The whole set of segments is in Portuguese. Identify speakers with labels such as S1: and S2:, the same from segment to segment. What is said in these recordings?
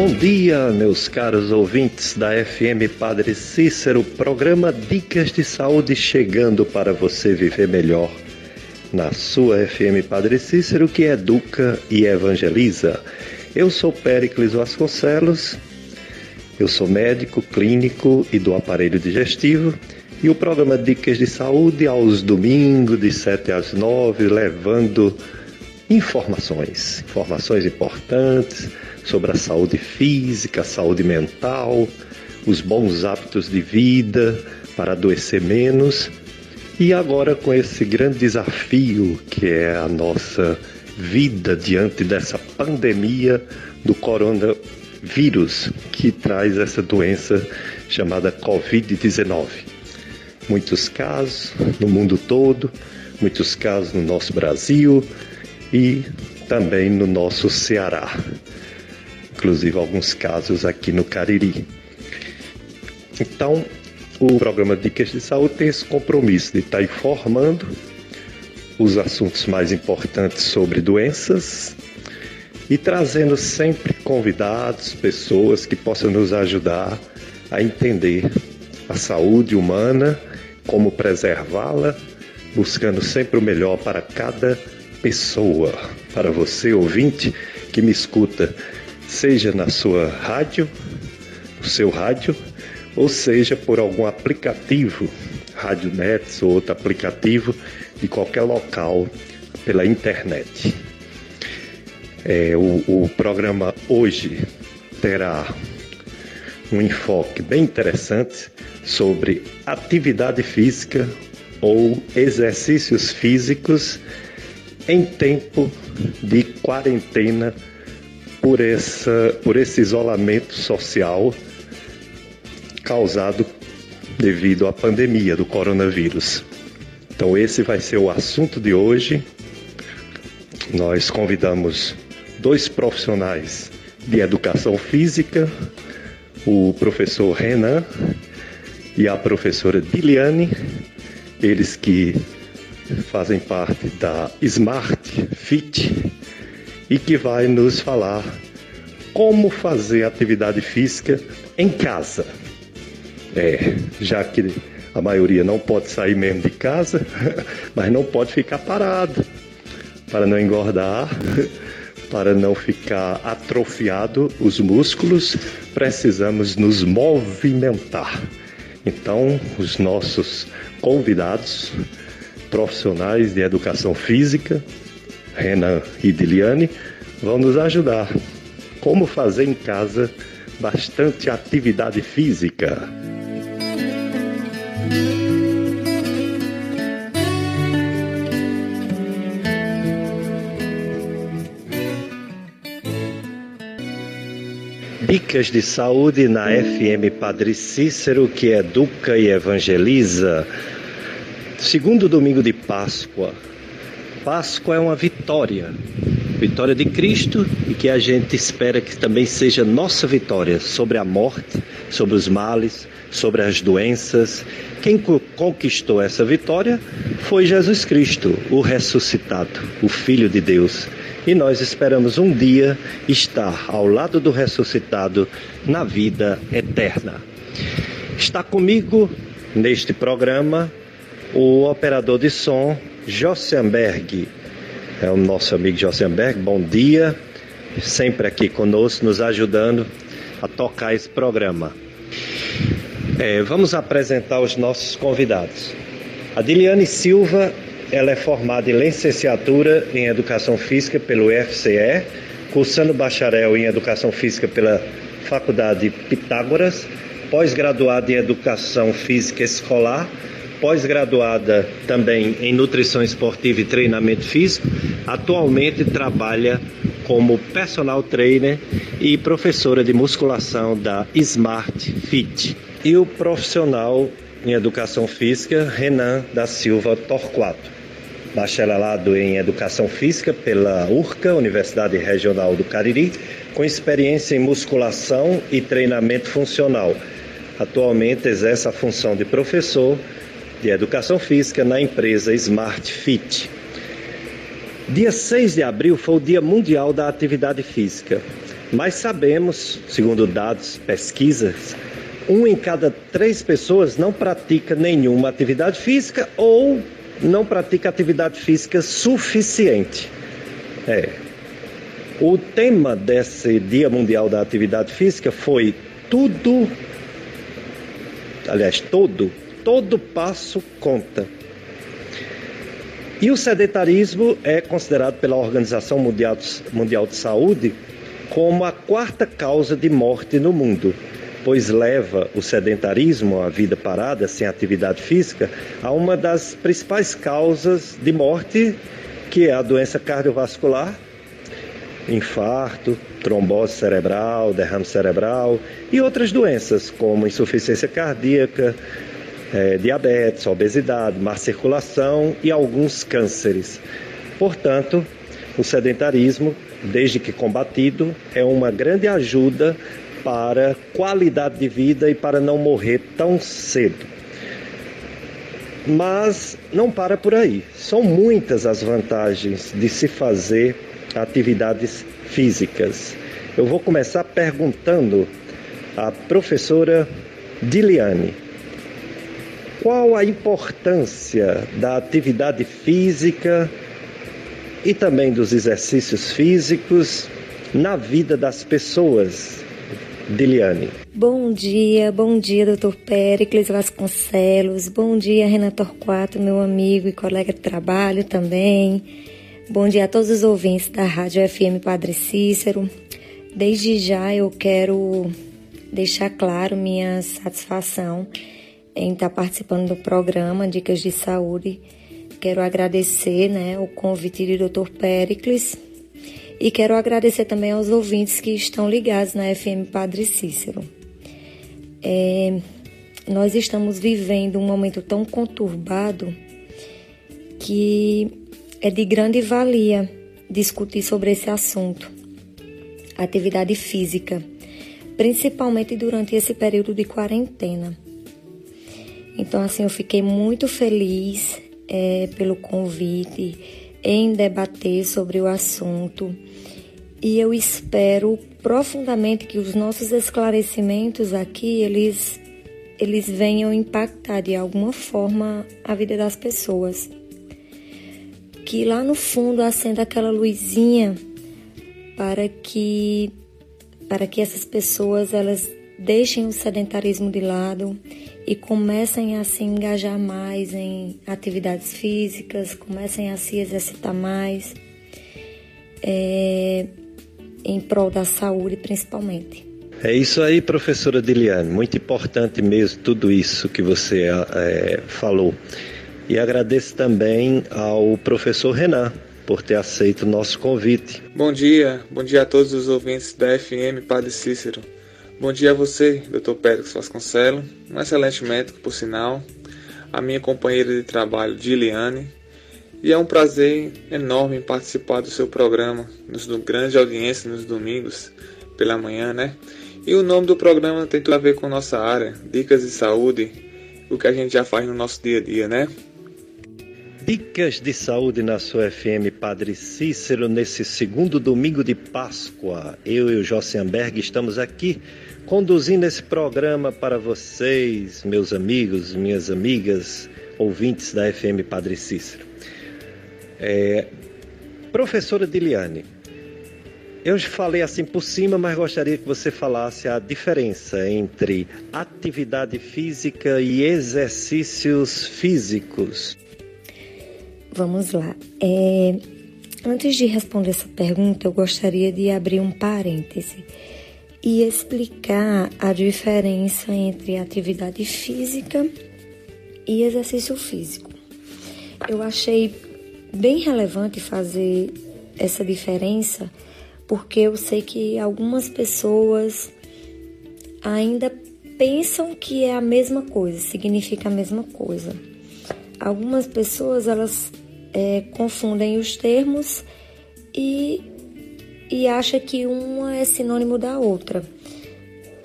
S1: Bom dia, meus caros ouvintes da FM Padre Cícero, programa Dicas de Saúde chegando para você viver melhor. Na sua FM Padre Cícero, que educa e evangeliza. Eu sou Péricles Vasconcelos, eu sou médico clínico e do aparelho digestivo e o programa Dicas de Saúde aos domingos, de 7 às 9, levando informações, informações importantes sobre a saúde física, a saúde mental, os bons hábitos de vida para adoecer menos. E agora com esse grande desafio que é a nossa vida diante dessa pandemia do coronavírus que traz essa doença chamada Covid-19 muitos casos no mundo todo, muitos casos no nosso Brasil e também no nosso Ceará, inclusive alguns casos aqui no Cariri. Então, o programa Dicas de Saúde tem esse compromisso de estar informando os assuntos mais importantes sobre doenças e trazendo sempre convidados, pessoas que possam nos ajudar a entender a saúde humana como preservá-la, buscando sempre o melhor para cada pessoa. Para você, ouvinte, que me escuta, seja na sua rádio, no seu rádio, ou seja por algum aplicativo, Rádio Nets ou outro aplicativo de qualquer local pela internet. É, o, o programa hoje terá um enfoque bem interessante sobre atividade física ou exercícios físicos em tempo de quarentena por, essa, por esse isolamento social causado devido à pandemia do coronavírus. Então, esse vai ser o assunto de hoje. Nós convidamos dois profissionais de educação física, o professor Renan e a professora Diliane, eles que fazem parte da Smart Fit e que vai nos falar como fazer atividade física em casa. É, já que a maioria não pode sair mesmo de casa, mas não pode ficar parado para não engordar, para não ficar atrofiado os músculos, precisamos nos movimentar. Então, os nossos convidados profissionais de educação física, Renan e Diliane, vão nos ajudar como fazer em casa bastante atividade física. Dicas de saúde na FM Padre Cícero, que educa e evangeliza. Segundo domingo de Páscoa. Páscoa é uma vitória, vitória de Cristo e que a gente espera que também seja nossa vitória sobre a morte, sobre os males, sobre as doenças. Quem conquistou essa vitória foi Jesus Cristo, o ressuscitado, o Filho de Deus e nós esperamos um dia estar ao lado do ressuscitado na vida eterna. Está comigo neste programa o operador de som Jossenberg. É o nosso amigo Jossenberg, bom dia, sempre aqui conosco, nos ajudando a tocar esse programa. É, vamos apresentar os nossos convidados. A Diliane Silva ela é formada em licenciatura em Educação Física pelo UFCE, cursando bacharel em Educação Física pela Faculdade Pitágoras, pós-graduada em Educação Física Escolar, pós-graduada também em Nutrição Esportiva e Treinamento Físico. Atualmente trabalha como personal trainer e professora de musculação da Smart Fit. E o profissional em Educação Física, Renan da Silva Torquato bacharelado em Educação Física pela URCA, Universidade Regional do Cariri, com experiência em musculação e treinamento funcional. Atualmente exerce a função de professor de Educação Física na empresa Smart Fit. Dia 6 de abril foi o Dia Mundial da Atividade Física, mas sabemos, segundo dados, pesquisas, um em cada três pessoas não pratica nenhuma atividade física ou não pratica atividade física suficiente. É. O tema desse Dia Mundial da Atividade Física foi tudo, aliás, todo, todo passo conta. E o sedentarismo é considerado pela Organização Mundial de Saúde como a quarta causa de morte no mundo, pois leva o sedentarismo, a vida parada, sem atividade física, a uma das principais causas de morte, que é a doença cardiovascular, infarto, trombose cerebral, derrame cerebral e outras doenças, como insuficiência cardíaca, é, diabetes, obesidade, má circulação e alguns cânceres. Portanto, o sedentarismo, desde que combatido, é uma grande ajuda para qualidade de vida e para não morrer tão cedo. Mas não para por aí. São muitas as vantagens de se fazer atividades físicas. Eu vou começar perguntando à professora Diliane. Qual a importância da atividade física e também dos exercícios físicos na vida das pessoas? Diliane.
S2: Bom dia, bom dia, doutor Péricles Vasconcelos. Bom dia, Renan Torquato, meu amigo e colega de trabalho também. Bom dia a todos os ouvintes da Rádio FM Padre Cícero. Desde já eu quero deixar claro minha satisfação em estar participando do programa Dicas de Saúde. Quero agradecer né, o convite do Dr. Pericles e quero agradecer também aos ouvintes que estão ligados na FM Padre Cícero. É, nós estamos vivendo um momento tão conturbado que é de grande valia discutir sobre esse assunto, atividade física, principalmente durante esse período de quarentena. Então, assim, eu fiquei muito feliz é, pelo convite em debater sobre o assunto e eu espero profundamente que os nossos esclarecimentos aqui eles eles venham impactar de alguma forma a vida das pessoas. Que lá no fundo acenda aquela luzinha para que para que essas pessoas elas deixem o sedentarismo de lado e comecem a se engajar mais em atividades físicas, comecem a se exercitar mais, é, em prol da saúde principalmente.
S1: É isso aí, professora Diliane. Muito importante mesmo tudo isso que você é, falou. E agradeço também ao professor Renan por ter aceito o nosso convite.
S3: Bom dia, bom dia a todos os ouvintes da FM Padre Cícero. Bom dia a você, Dr. Pérez Vasconcelos, um excelente médico, por sinal, a minha companheira de trabalho, Giliane, e é um prazer enorme participar do seu programa, nos grande audiência nos domingos, pela manhã, né? E o nome do programa tem tudo a ver com nossa área, dicas de saúde, o que a gente já faz no nosso dia a dia, né?
S1: Dicas de saúde na sua FM Padre Cícero nesse segundo domingo de Páscoa. Eu e o Jossenberg estamos aqui conduzindo esse programa para vocês, meus amigos, minhas amigas, ouvintes da FM Padre Cícero. É, professora Diliane, eu falei assim por cima, mas gostaria que você falasse a diferença entre atividade física e exercícios físicos.
S2: Vamos lá. É, antes de responder essa pergunta, eu gostaria de abrir um parêntese e explicar a diferença entre atividade física e exercício físico. Eu achei bem relevante fazer essa diferença porque eu sei que algumas pessoas ainda pensam que é a mesma coisa, significa a mesma coisa. Algumas pessoas elas é, confundem os termos e e acha que uma é sinônimo da outra.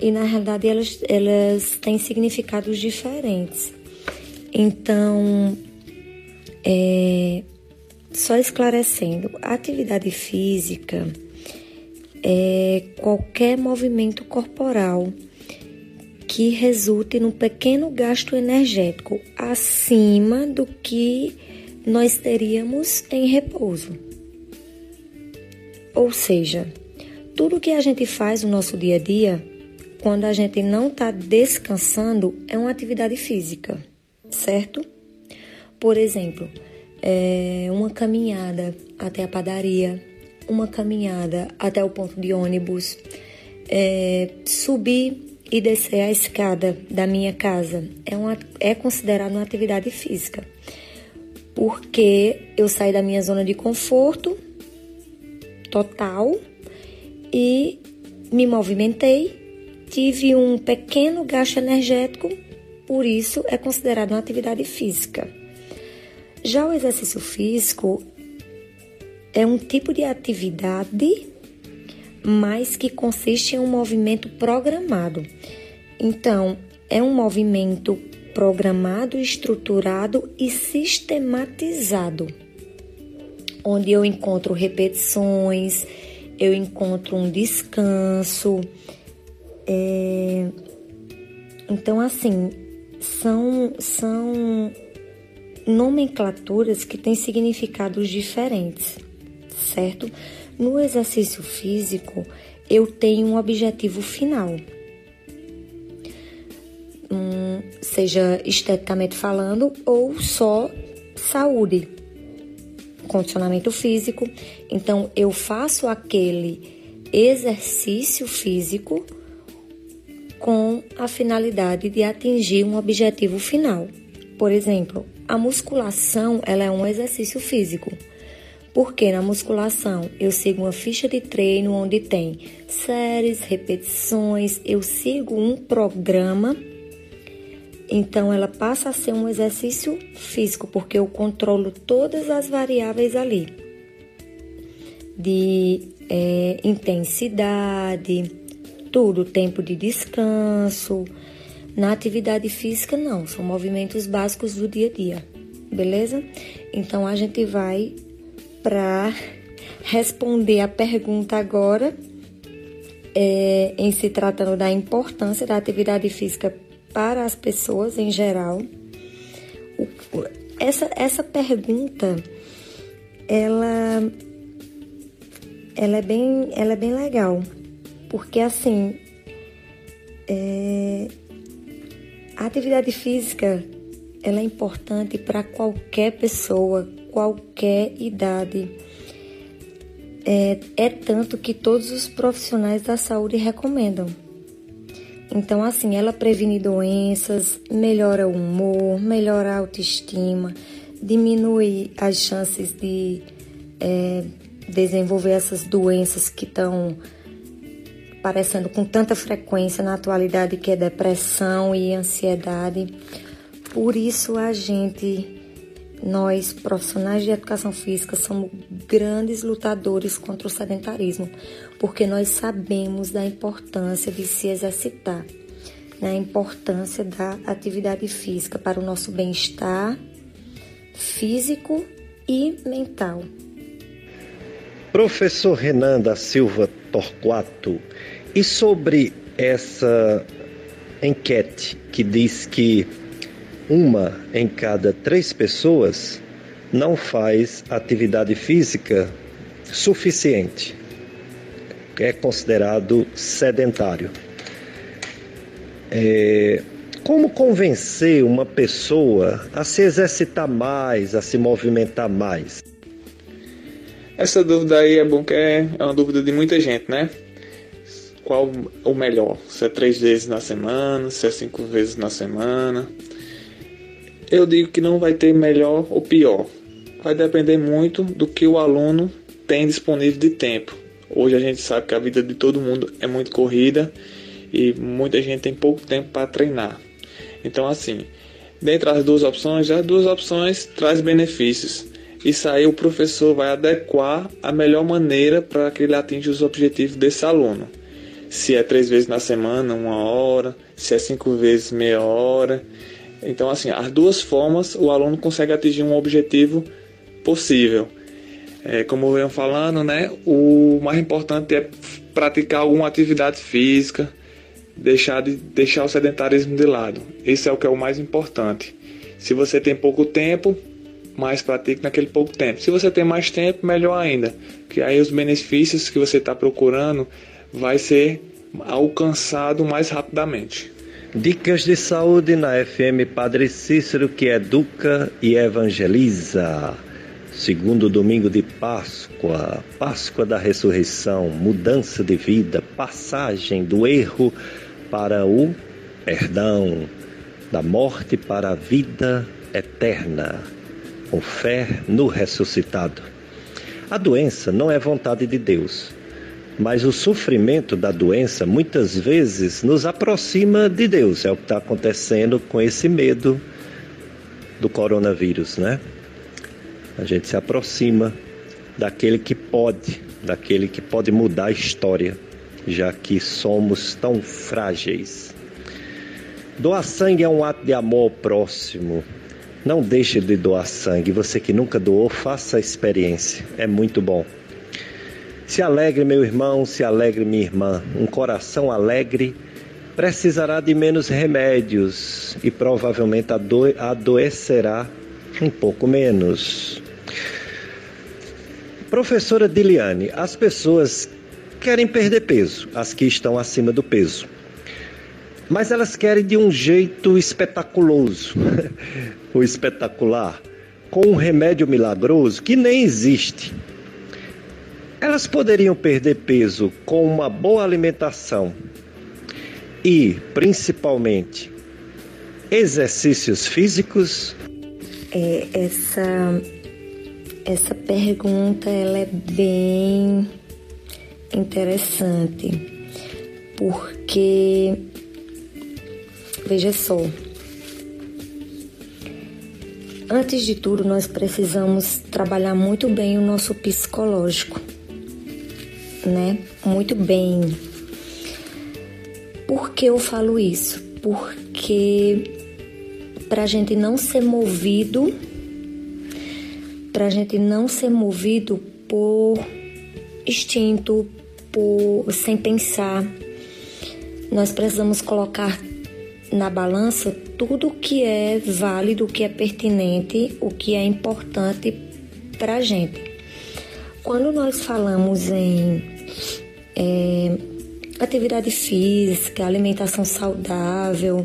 S2: E na realidade elas, elas têm significados diferentes. Então, é, só esclarecendo, atividade física é qualquer movimento corporal que resulte num pequeno gasto energético acima do que nós teríamos em repouso. Ou seja, tudo que a gente faz no nosso dia a dia, quando a gente não está descansando, é uma atividade física, certo? Por exemplo, é uma caminhada até a padaria, uma caminhada até o ponto de ônibus, é, subir e descer a escada da minha casa é, uma, é considerado uma atividade física, porque eu saí da minha zona de conforto total e me movimentei, tive um pequeno gasto energético, por isso é considerado uma atividade física. Já o exercício físico é um tipo de atividade, mas que consiste em um movimento programado. Então, é um movimento programado, estruturado e sistematizado, onde eu encontro repetições, eu encontro um descanso. É... Então, assim, são, são nomenclaturas que têm significados diferentes, certo? No exercício físico, eu tenho um objetivo final, hum, seja esteticamente falando ou só saúde, condicionamento físico. Então, eu faço aquele exercício físico com a finalidade de atingir um objetivo final. Por exemplo, a musculação ela é um exercício físico. Porque na musculação eu sigo uma ficha de treino onde tem séries, repetições, eu sigo um programa. Então ela passa a ser um exercício físico, porque eu controlo todas as variáveis ali. De é, intensidade, tudo, tempo de descanso, na atividade física, não, são movimentos básicos do dia a dia, beleza? Então a gente vai para responder a pergunta agora, é, em se tratando da importância da atividade física para as pessoas em geral. Essa, essa pergunta, ela, ela, é bem, ela é bem legal, porque assim, é, a atividade física ela é importante para qualquer pessoa, qualquer idade. É, é tanto que todos os profissionais da saúde recomendam. Então, assim, ela previne doenças, melhora o humor, melhora a autoestima, diminui as chances de é, desenvolver essas doenças que estão aparecendo com tanta frequência na atualidade, que é depressão e ansiedade. Por isso a gente, nós profissionais de educação física, somos grandes lutadores contra o sedentarismo, porque nós sabemos da importância de se exercitar, né? a importância da atividade física para o nosso bem-estar físico e mental.
S1: Professor Renan da Silva Torquato, e sobre essa enquete que diz que uma em cada três pessoas não faz atividade física suficiente, é considerado sedentário. É, como convencer uma pessoa a se exercitar mais, a se movimentar mais?
S3: Essa dúvida aí é bom que é, é uma dúvida de muita gente, né? qual o melhor, se é três vezes na semana, se é cinco vezes na semana. Eu digo que não vai ter melhor ou pior. Vai depender muito do que o aluno tem disponível de tempo. Hoje a gente sabe que a vida de todo mundo é muito corrida e muita gente tem pouco tempo para treinar. Então assim, dentre as duas opções, as duas opções traz benefícios. Isso aí o professor vai adequar a melhor maneira para que ele atinja os objetivos desse aluno se é três vezes na semana, uma hora, se é cinco vezes meia hora. Então, assim, as duas formas o aluno consegue atingir um objetivo possível. É, como venho falando, né, o mais importante é praticar alguma atividade física, deixar, de, deixar o sedentarismo de lado. Isso é o que é o mais importante. Se você tem pouco tempo, mais pratique naquele pouco tempo. Se você tem mais tempo, melhor ainda, que aí os benefícios que você está procurando vai ser alcançado mais rapidamente.
S1: Dicas de saúde na FM Padre Cícero que educa e evangeliza. Segundo domingo de Páscoa, Páscoa da ressurreição, mudança de vida, passagem do erro para o perdão, da morte para a vida eterna, com fé no ressuscitado. A doença não é vontade de Deus, mas o sofrimento da doença muitas vezes nos aproxima de Deus. É o que está acontecendo com esse medo do coronavírus, né? A gente se aproxima daquele que pode, daquele que pode mudar a história, já que somos tão frágeis. Doar sangue é um ato de amor ao próximo. Não deixe de doar sangue. Você que nunca doou, faça a experiência. É muito bom. Se alegre, meu irmão, se alegre, minha irmã. Um coração alegre precisará de menos remédios e provavelmente ado adoecerá um pouco menos. Professora Diliane, as pessoas querem perder peso, as que estão acima do peso. Mas elas querem de um jeito espetaculoso, o espetacular, com um remédio milagroso que nem existe. Elas poderiam perder peso com uma boa alimentação e, principalmente, exercícios físicos?
S2: É, essa essa pergunta ela é bem interessante, porque veja só, antes de tudo nós precisamos trabalhar muito bem o nosso psicológico, né? Muito bem. Por que eu falo isso? Porque para a gente não ser movido para a gente não ser movido por instinto, por sem pensar. Nós precisamos colocar na balança tudo o que é válido, o que é pertinente, o que é importante para a gente. Quando nós falamos em é, atividade física, alimentação saudável,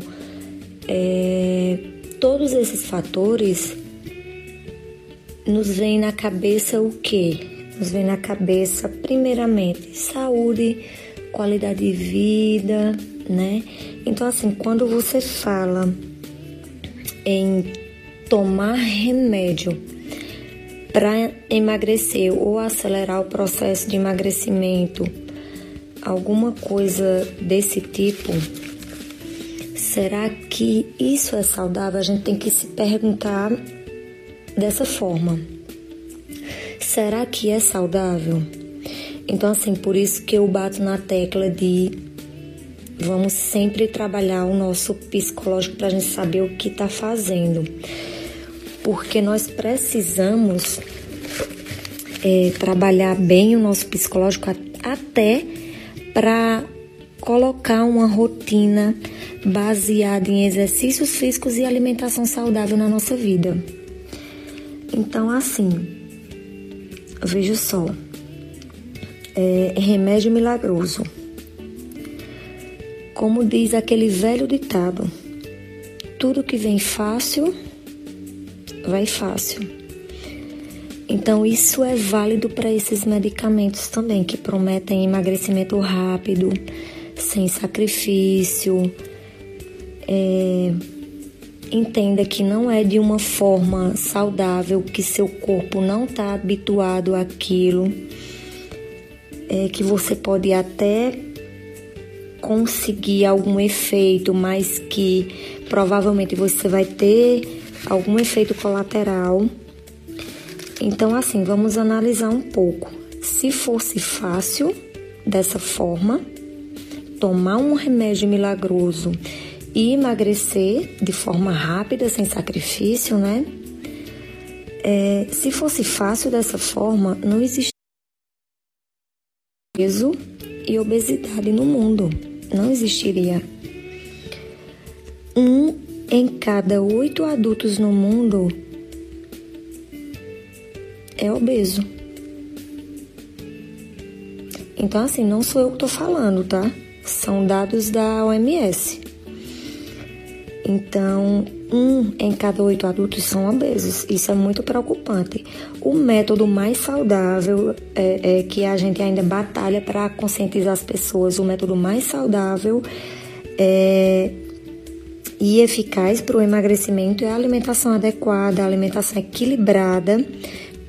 S2: é, todos esses fatores nos vem na cabeça o quê? Nos vem na cabeça, primeiramente, saúde, qualidade de vida, né? Então, assim, quando você fala em tomar remédio para emagrecer ou acelerar o processo de emagrecimento, alguma coisa desse tipo, será que isso é saudável? A gente tem que se perguntar dessa forma. Será que é saudável? Então, assim, por isso que eu bato na tecla de vamos sempre trabalhar o nosso psicológico para a gente saber o que está fazendo. Porque nós precisamos é, trabalhar bem o nosso psicológico até para colocar uma rotina baseada em exercícios físicos e alimentação saudável na nossa vida. Então, assim, veja só, é remédio milagroso. Como diz aquele velho ditado, tudo que vem fácil, vai fácil. Então, isso é válido para esses medicamentos também, que prometem emagrecimento rápido, sem sacrifício, é, entenda que não é de uma forma saudável, que seu corpo não está habituado àquilo, é que você pode até conseguir algum efeito, mas que provavelmente você vai ter algum efeito colateral. Então, assim, vamos analisar um pouco. Se fosse fácil dessa forma, tomar um remédio milagroso e emagrecer de forma rápida, sem sacrifício, né? É, se fosse fácil dessa forma, não existiria peso e obesidade no mundo. Não existiria. Um em cada oito adultos no mundo é obeso. Então, assim, não sou eu que estou falando, tá? São dados da OMS. Então, um em cada oito adultos são obesos. Isso é muito preocupante. O método mais saudável é, é que a gente ainda batalha para conscientizar as pessoas. O método mais saudável é, e eficaz para o emagrecimento é a alimentação adequada, a alimentação equilibrada,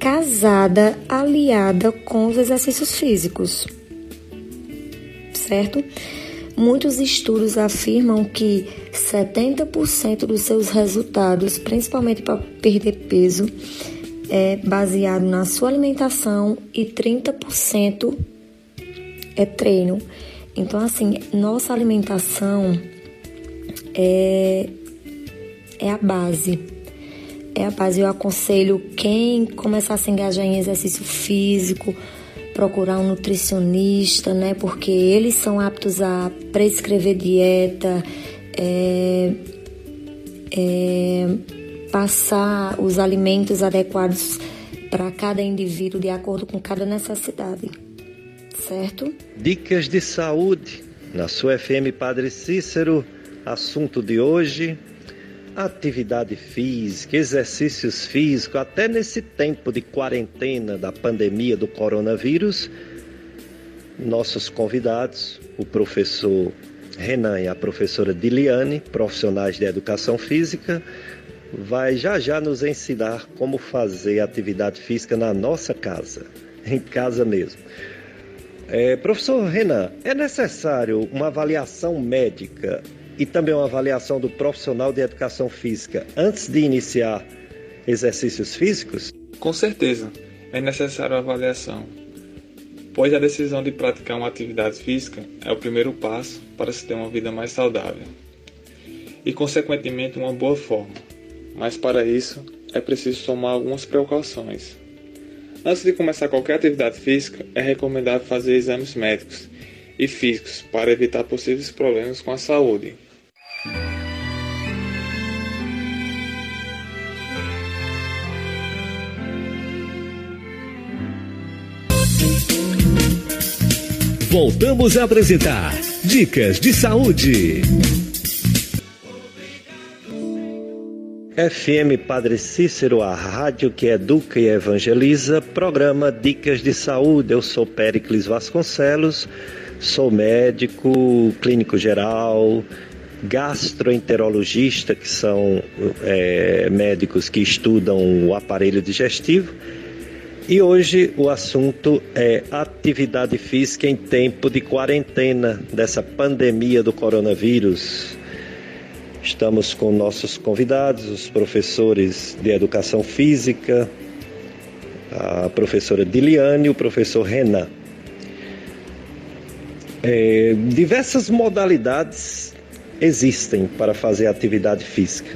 S2: casada, aliada com os exercícios físicos. Certo? Muitos estudos afirmam que 70% dos seus resultados, principalmente para perder peso, é baseado na sua alimentação e 30% é treino. Então, assim, nossa alimentação é, é a base. É a base. Eu aconselho quem começar a se engajar em exercício físico, procurar um nutricionista, né? Porque eles são aptos a prescrever dieta, é, é, passar os alimentos adequados para cada indivíduo de acordo com cada necessidade, certo?
S1: Dicas de saúde na sua FM Padre Cícero. Assunto de hoje: atividade física, exercícios físicos, até nesse tempo de quarentena da pandemia do coronavírus, nossos convidados, o professor Renan e a professora Diliane, profissionais de educação física, vai já já nos ensinar como fazer atividade física na nossa casa, em casa mesmo. É, professor Renan, é necessário uma avaliação médica e também uma avaliação do profissional de educação física antes de iniciar exercícios físicos?
S3: Com certeza, é necessária a avaliação, pois a decisão de praticar uma atividade física é o primeiro passo para se ter uma vida mais saudável e, consequentemente, uma boa forma. Mas para isso é preciso tomar algumas precauções. Antes de começar qualquer atividade física, é recomendável fazer exames médicos e físicos para evitar possíveis problemas com a saúde.
S4: Voltamos a apresentar Dicas de Saúde.
S1: FM Padre Cícero, a rádio que educa e evangeliza, programa Dicas de Saúde. Eu sou Péricles Vasconcelos, sou médico, clínico geral, gastroenterologista, que são é, médicos que estudam o aparelho digestivo. E hoje o assunto é atividade física em tempo de quarentena dessa pandemia do coronavírus. Estamos com nossos convidados, os professores de educação física, a professora Diliane e o professor Renan. É, diversas modalidades existem para fazer atividade física.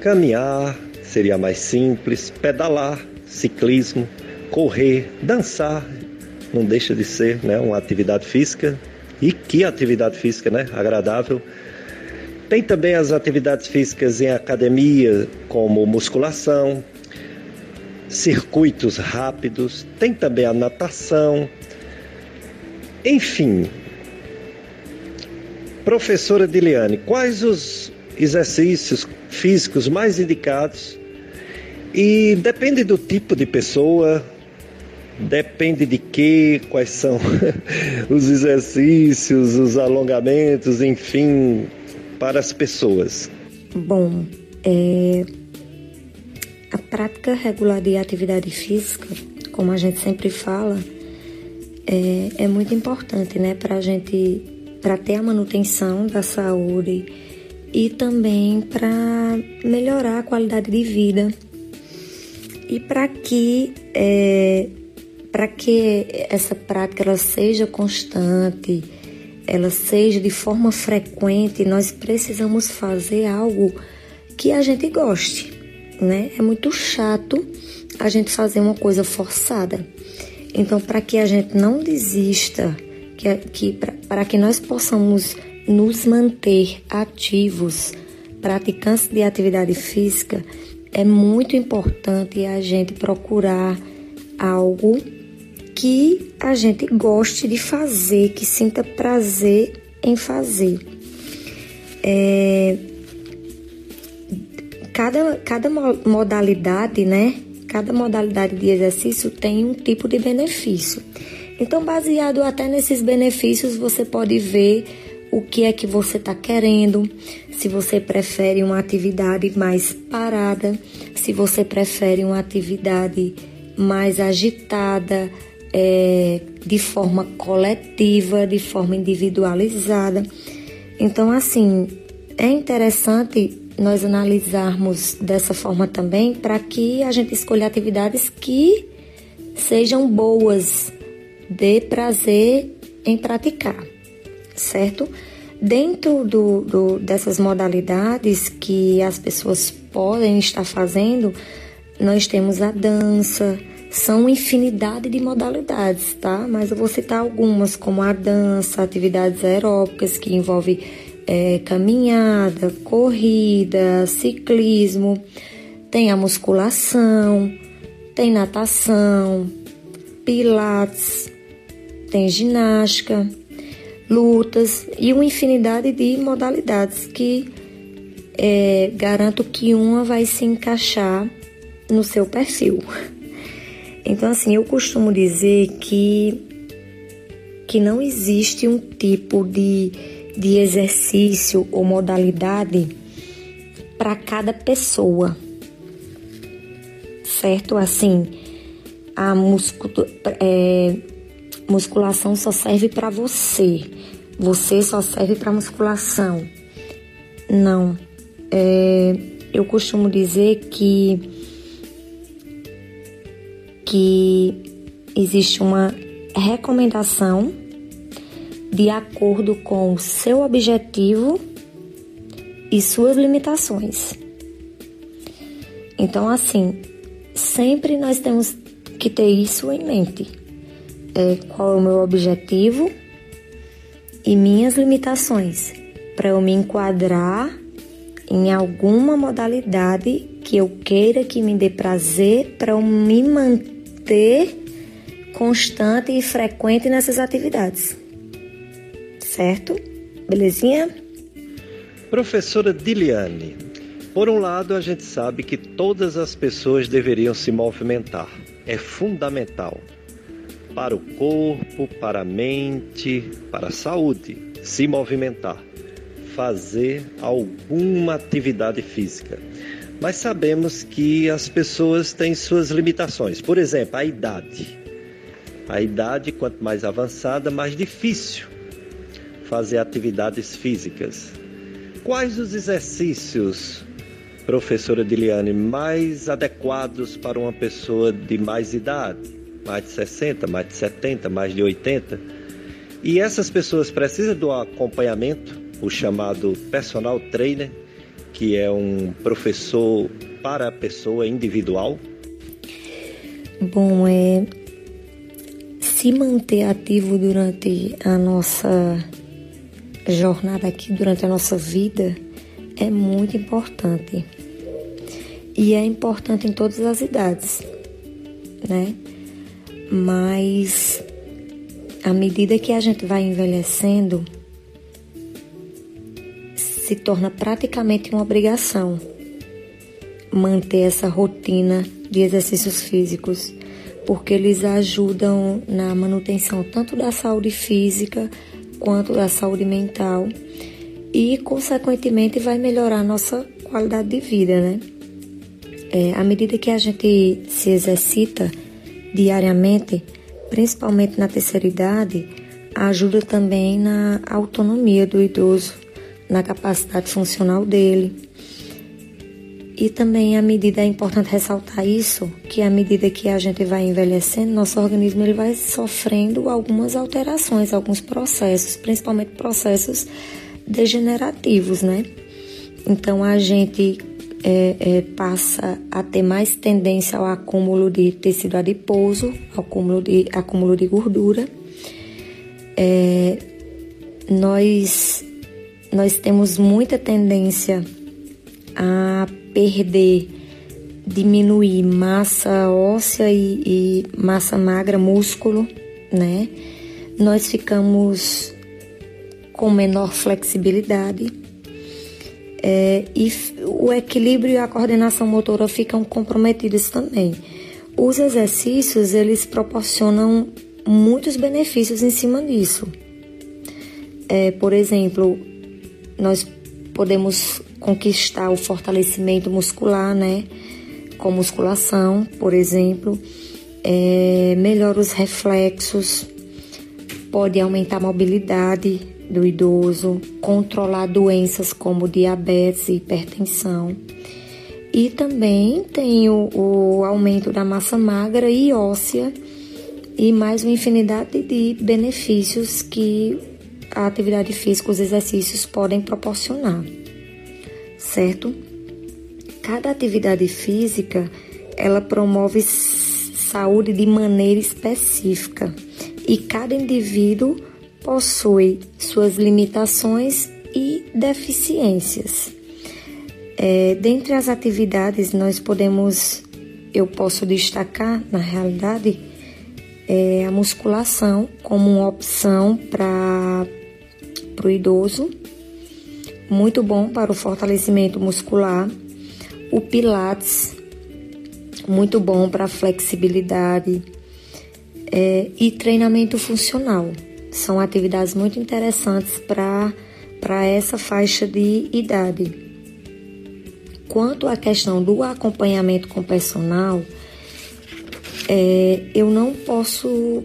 S1: Caminhar seria mais simples, pedalar, ciclismo, correr, dançar, não deixa de ser né, uma atividade física. E que atividade física, né? Agradável. Tem também as atividades físicas em academia, como musculação, circuitos rápidos, tem também a natação. Enfim, professora Diliane, quais os exercícios físicos mais indicados? E depende do tipo de pessoa, depende de que, quais são os exercícios, os alongamentos, enfim, para as pessoas?
S2: Bom, é, a prática regular de atividade física, como a gente sempre fala, é, é muito importante, né, para a gente, para ter a manutenção da saúde e também para melhorar a qualidade de vida e para que é, para que essa prática ela seja constante ela seja de forma frequente, nós precisamos fazer algo que a gente goste, né? É muito chato a gente fazer uma coisa forçada. Então, para que a gente não desista, que, que para que nós possamos nos manter ativos, praticantes de atividade física, é muito importante a gente procurar algo que a gente goste de fazer, que sinta prazer em fazer. É, cada, cada modalidade, né? Cada modalidade de exercício tem um tipo de benefício. Então, baseado até nesses benefícios, você pode ver o que é que você está querendo, se você prefere uma atividade mais parada, se você prefere uma atividade mais agitada, é, de forma coletiva, de forma individualizada. Então, assim, é interessante nós analisarmos dessa forma também para que a gente escolha atividades que sejam boas, dê prazer em praticar, certo? Dentro do, do, dessas modalidades que as pessoas podem estar fazendo, nós temos a dança, são infinidade de modalidades, tá? Mas eu vou citar algumas, como a dança, atividades aeróbicas que envolvem é, caminhada, corrida, ciclismo, tem a musculação, tem natação, pilates, tem ginástica, lutas e uma infinidade de modalidades que é, garanto que uma vai se encaixar no seu perfil. Então, assim, eu costumo dizer que, que não existe um tipo de de exercício ou modalidade para cada pessoa, certo? Assim, a muscul é, musculação só serve para você, você só serve para musculação. Não, é, eu costumo dizer que que existe uma recomendação de acordo com o seu objetivo e suas limitações. Então, assim, sempre nós temos que ter isso em mente. É, qual é o meu objetivo e minhas limitações para eu me enquadrar em alguma modalidade que eu queira que me dê prazer para eu me manter constante e frequente nessas atividades certo? Belezinha?
S1: Professora Diliane, por um lado a gente sabe que todas as pessoas deveriam se movimentar. É fundamental para o corpo, para a mente, para a saúde, se movimentar, fazer alguma atividade física. Mas sabemos que as pessoas têm suas limitações. Por exemplo, a idade. A idade, quanto mais avançada, mais difícil fazer atividades físicas. Quais os exercícios, professora Diliane, mais adequados para uma pessoa de mais idade? Mais de 60, mais de 70, mais de 80? E essas pessoas precisam do acompanhamento, o chamado personal trainer, que é um professor para a pessoa individual?
S2: Bom, é se manter ativo durante a nossa jornada aqui durante a nossa vida é muito importante. E é importante em todas as idades, né? Mas à medida que a gente vai envelhecendo, se torna praticamente uma obrigação manter essa rotina de exercícios físicos, porque eles ajudam na manutenção tanto da saúde física quanto da saúde mental e, consequentemente, vai melhorar a nossa qualidade de vida, né? É, à medida que a gente se exercita diariamente, principalmente na terceira idade, ajuda também na autonomia do idoso, na capacidade funcional dele. E também à medida é importante ressaltar isso, que à medida que a gente vai envelhecendo, nosso organismo ele vai sofrendo algumas alterações, alguns processos, principalmente processos degenerativos, né? Então a gente é, é, passa a ter mais tendência ao acúmulo de tecido adiposo, acúmulo de, acúmulo de gordura. É, nós, nós temos muita tendência a perder, diminuir massa óssea e, e massa magra, músculo, né? Nós ficamos com menor flexibilidade é, e o equilíbrio e a coordenação motora ficam comprometidos também. Os exercícios eles proporcionam muitos benefícios em cima disso. É, por exemplo, nós podemos conquistar o fortalecimento muscular, né? Com musculação, por exemplo, é, melhora os reflexos, pode aumentar a mobilidade do idoso, controlar doenças como diabetes e hipertensão. E também tem o, o aumento da massa magra e óssea e mais uma infinidade de benefícios que a atividade física, os exercícios podem proporcionar, certo? Cada atividade física ela promove saúde de maneira específica e cada indivíduo possui suas limitações e deficiências. É, dentre as atividades, nós podemos, eu posso destacar, na realidade, é, a musculação como uma opção para o idoso, muito bom para o fortalecimento muscular. O Pilates, muito bom para flexibilidade. É, e treinamento funcional são atividades muito interessantes para essa faixa de idade. Quanto à questão do acompanhamento com personal, é, eu não posso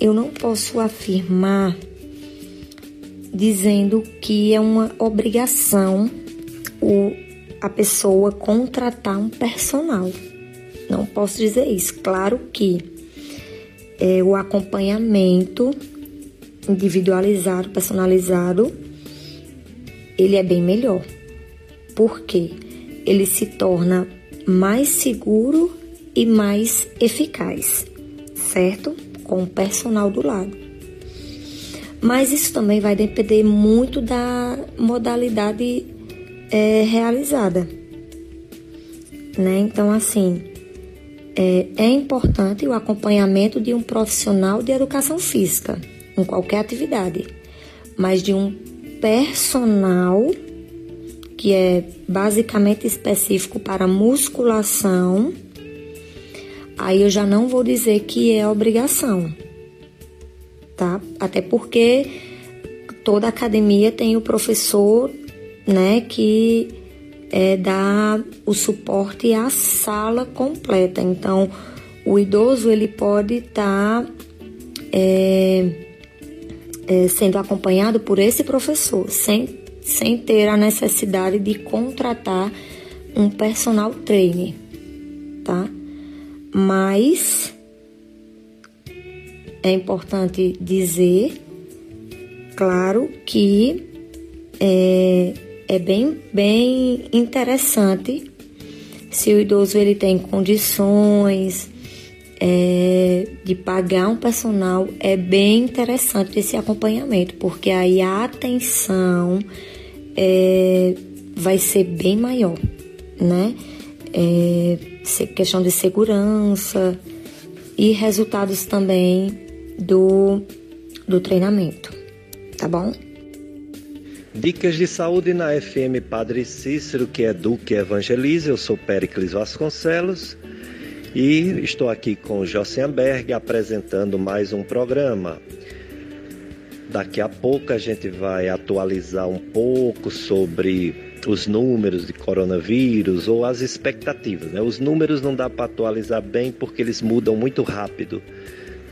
S2: eu não posso afirmar dizendo que é uma obrigação o, a pessoa contratar um personal. Não posso dizer isso. Claro que é, o acompanhamento individualizado, personalizado, ele é bem melhor. Porque ele se torna mais seguro e mais eficaz, certo? Com o personal do lado. Mas isso também vai depender muito da modalidade é, realizada. Né? Então, assim, é, é importante o acompanhamento de um profissional de educação física em qualquer atividade, mas de um personal que é basicamente específico para musculação, aí eu já não vou dizer que é obrigação, tá? Até porque toda academia tem o professor, né, que é, dar o suporte à sala completa. Então, o idoso ele pode estar tá, é, é, sendo acompanhado por esse professor, sem, sem ter a necessidade de contratar um personal trainer, tá? Mas é importante dizer, claro, que é, é bem, bem interessante se o idoso ele tem condições é, de pagar um personal, é bem interessante esse acompanhamento, porque aí a atenção é, vai ser bem maior, né? É, questão de segurança e resultados também do, do treinamento, tá bom?
S1: Dicas de saúde na FM Padre Cícero, que é Duque Evangeliza. Eu sou Péricles Vasconcelos e estou aqui com Jossenberg apresentando mais um programa. Daqui a pouco a gente vai atualizar um pouco sobre os números de coronavírus ou as expectativas. Né? Os números não dá para atualizar bem porque eles mudam muito rápido.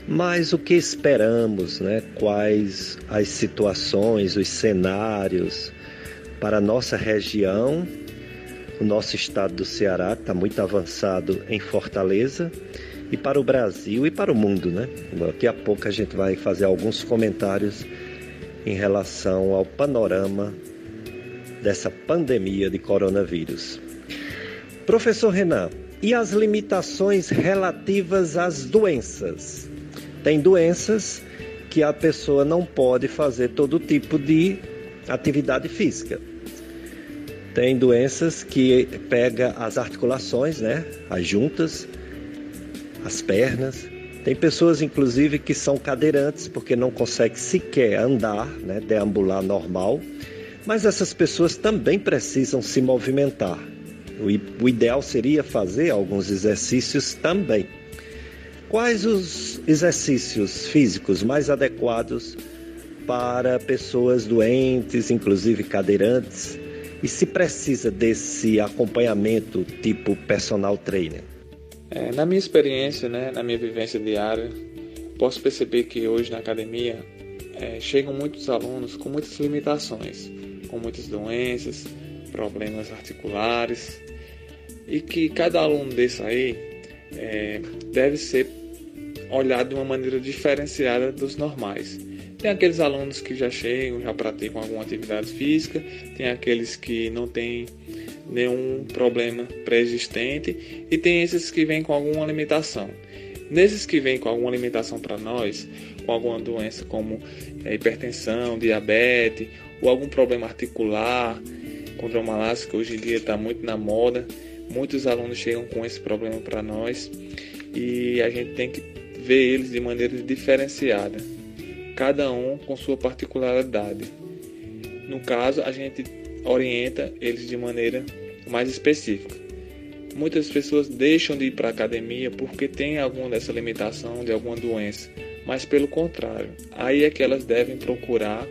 S1: Mas o que esperamos, né? Quais as situações, os cenários para a nossa região, o nosso estado do Ceará está muito avançado em Fortaleza e para o Brasil e para o mundo, né? Daqui a pouco a gente vai fazer alguns comentários em relação ao panorama dessa pandemia de coronavírus. Professor Renan, e as limitações relativas às doenças? Tem doenças que a pessoa não pode fazer todo tipo de atividade física. Tem doenças que pega as articulações, né? As juntas, as pernas. Tem pessoas, inclusive, que são cadeirantes porque não conseguem sequer andar, né? Deambular normal. Mas essas pessoas também precisam se movimentar. O ideal seria fazer alguns exercícios também. Quais os exercícios físicos mais adequados para pessoas doentes, inclusive cadeirantes? E se precisa desse acompanhamento tipo personal trainer?
S3: É, na minha experiência, né, na minha vivência diária, posso perceber que hoje na academia é, chegam muitos alunos com muitas limitações, com muitas doenças, problemas articulares, e que cada aluno desse aí é, deve ser olhado de uma maneira diferenciada dos normais. Tem aqueles alunos que já chegam, já praticam alguma atividade física, tem aqueles que não têm nenhum problema pré-existente e tem esses que vêm com alguma limitação. Nesses que vêm com alguma limitação para nós, com alguma doença como é, hipertensão, diabetes ou algum problema articular, condromalácia que hoje em dia está muito na moda, muitos alunos chegam com esse problema para nós e a gente tem que ver eles de maneira diferenciada cada um com sua particularidade. No caso, a gente orienta eles de maneira mais específica. Muitas pessoas deixam de ir para a academia porque tem alguma dessa limitação de alguma doença, mas pelo contrário, aí é que elas devem procurar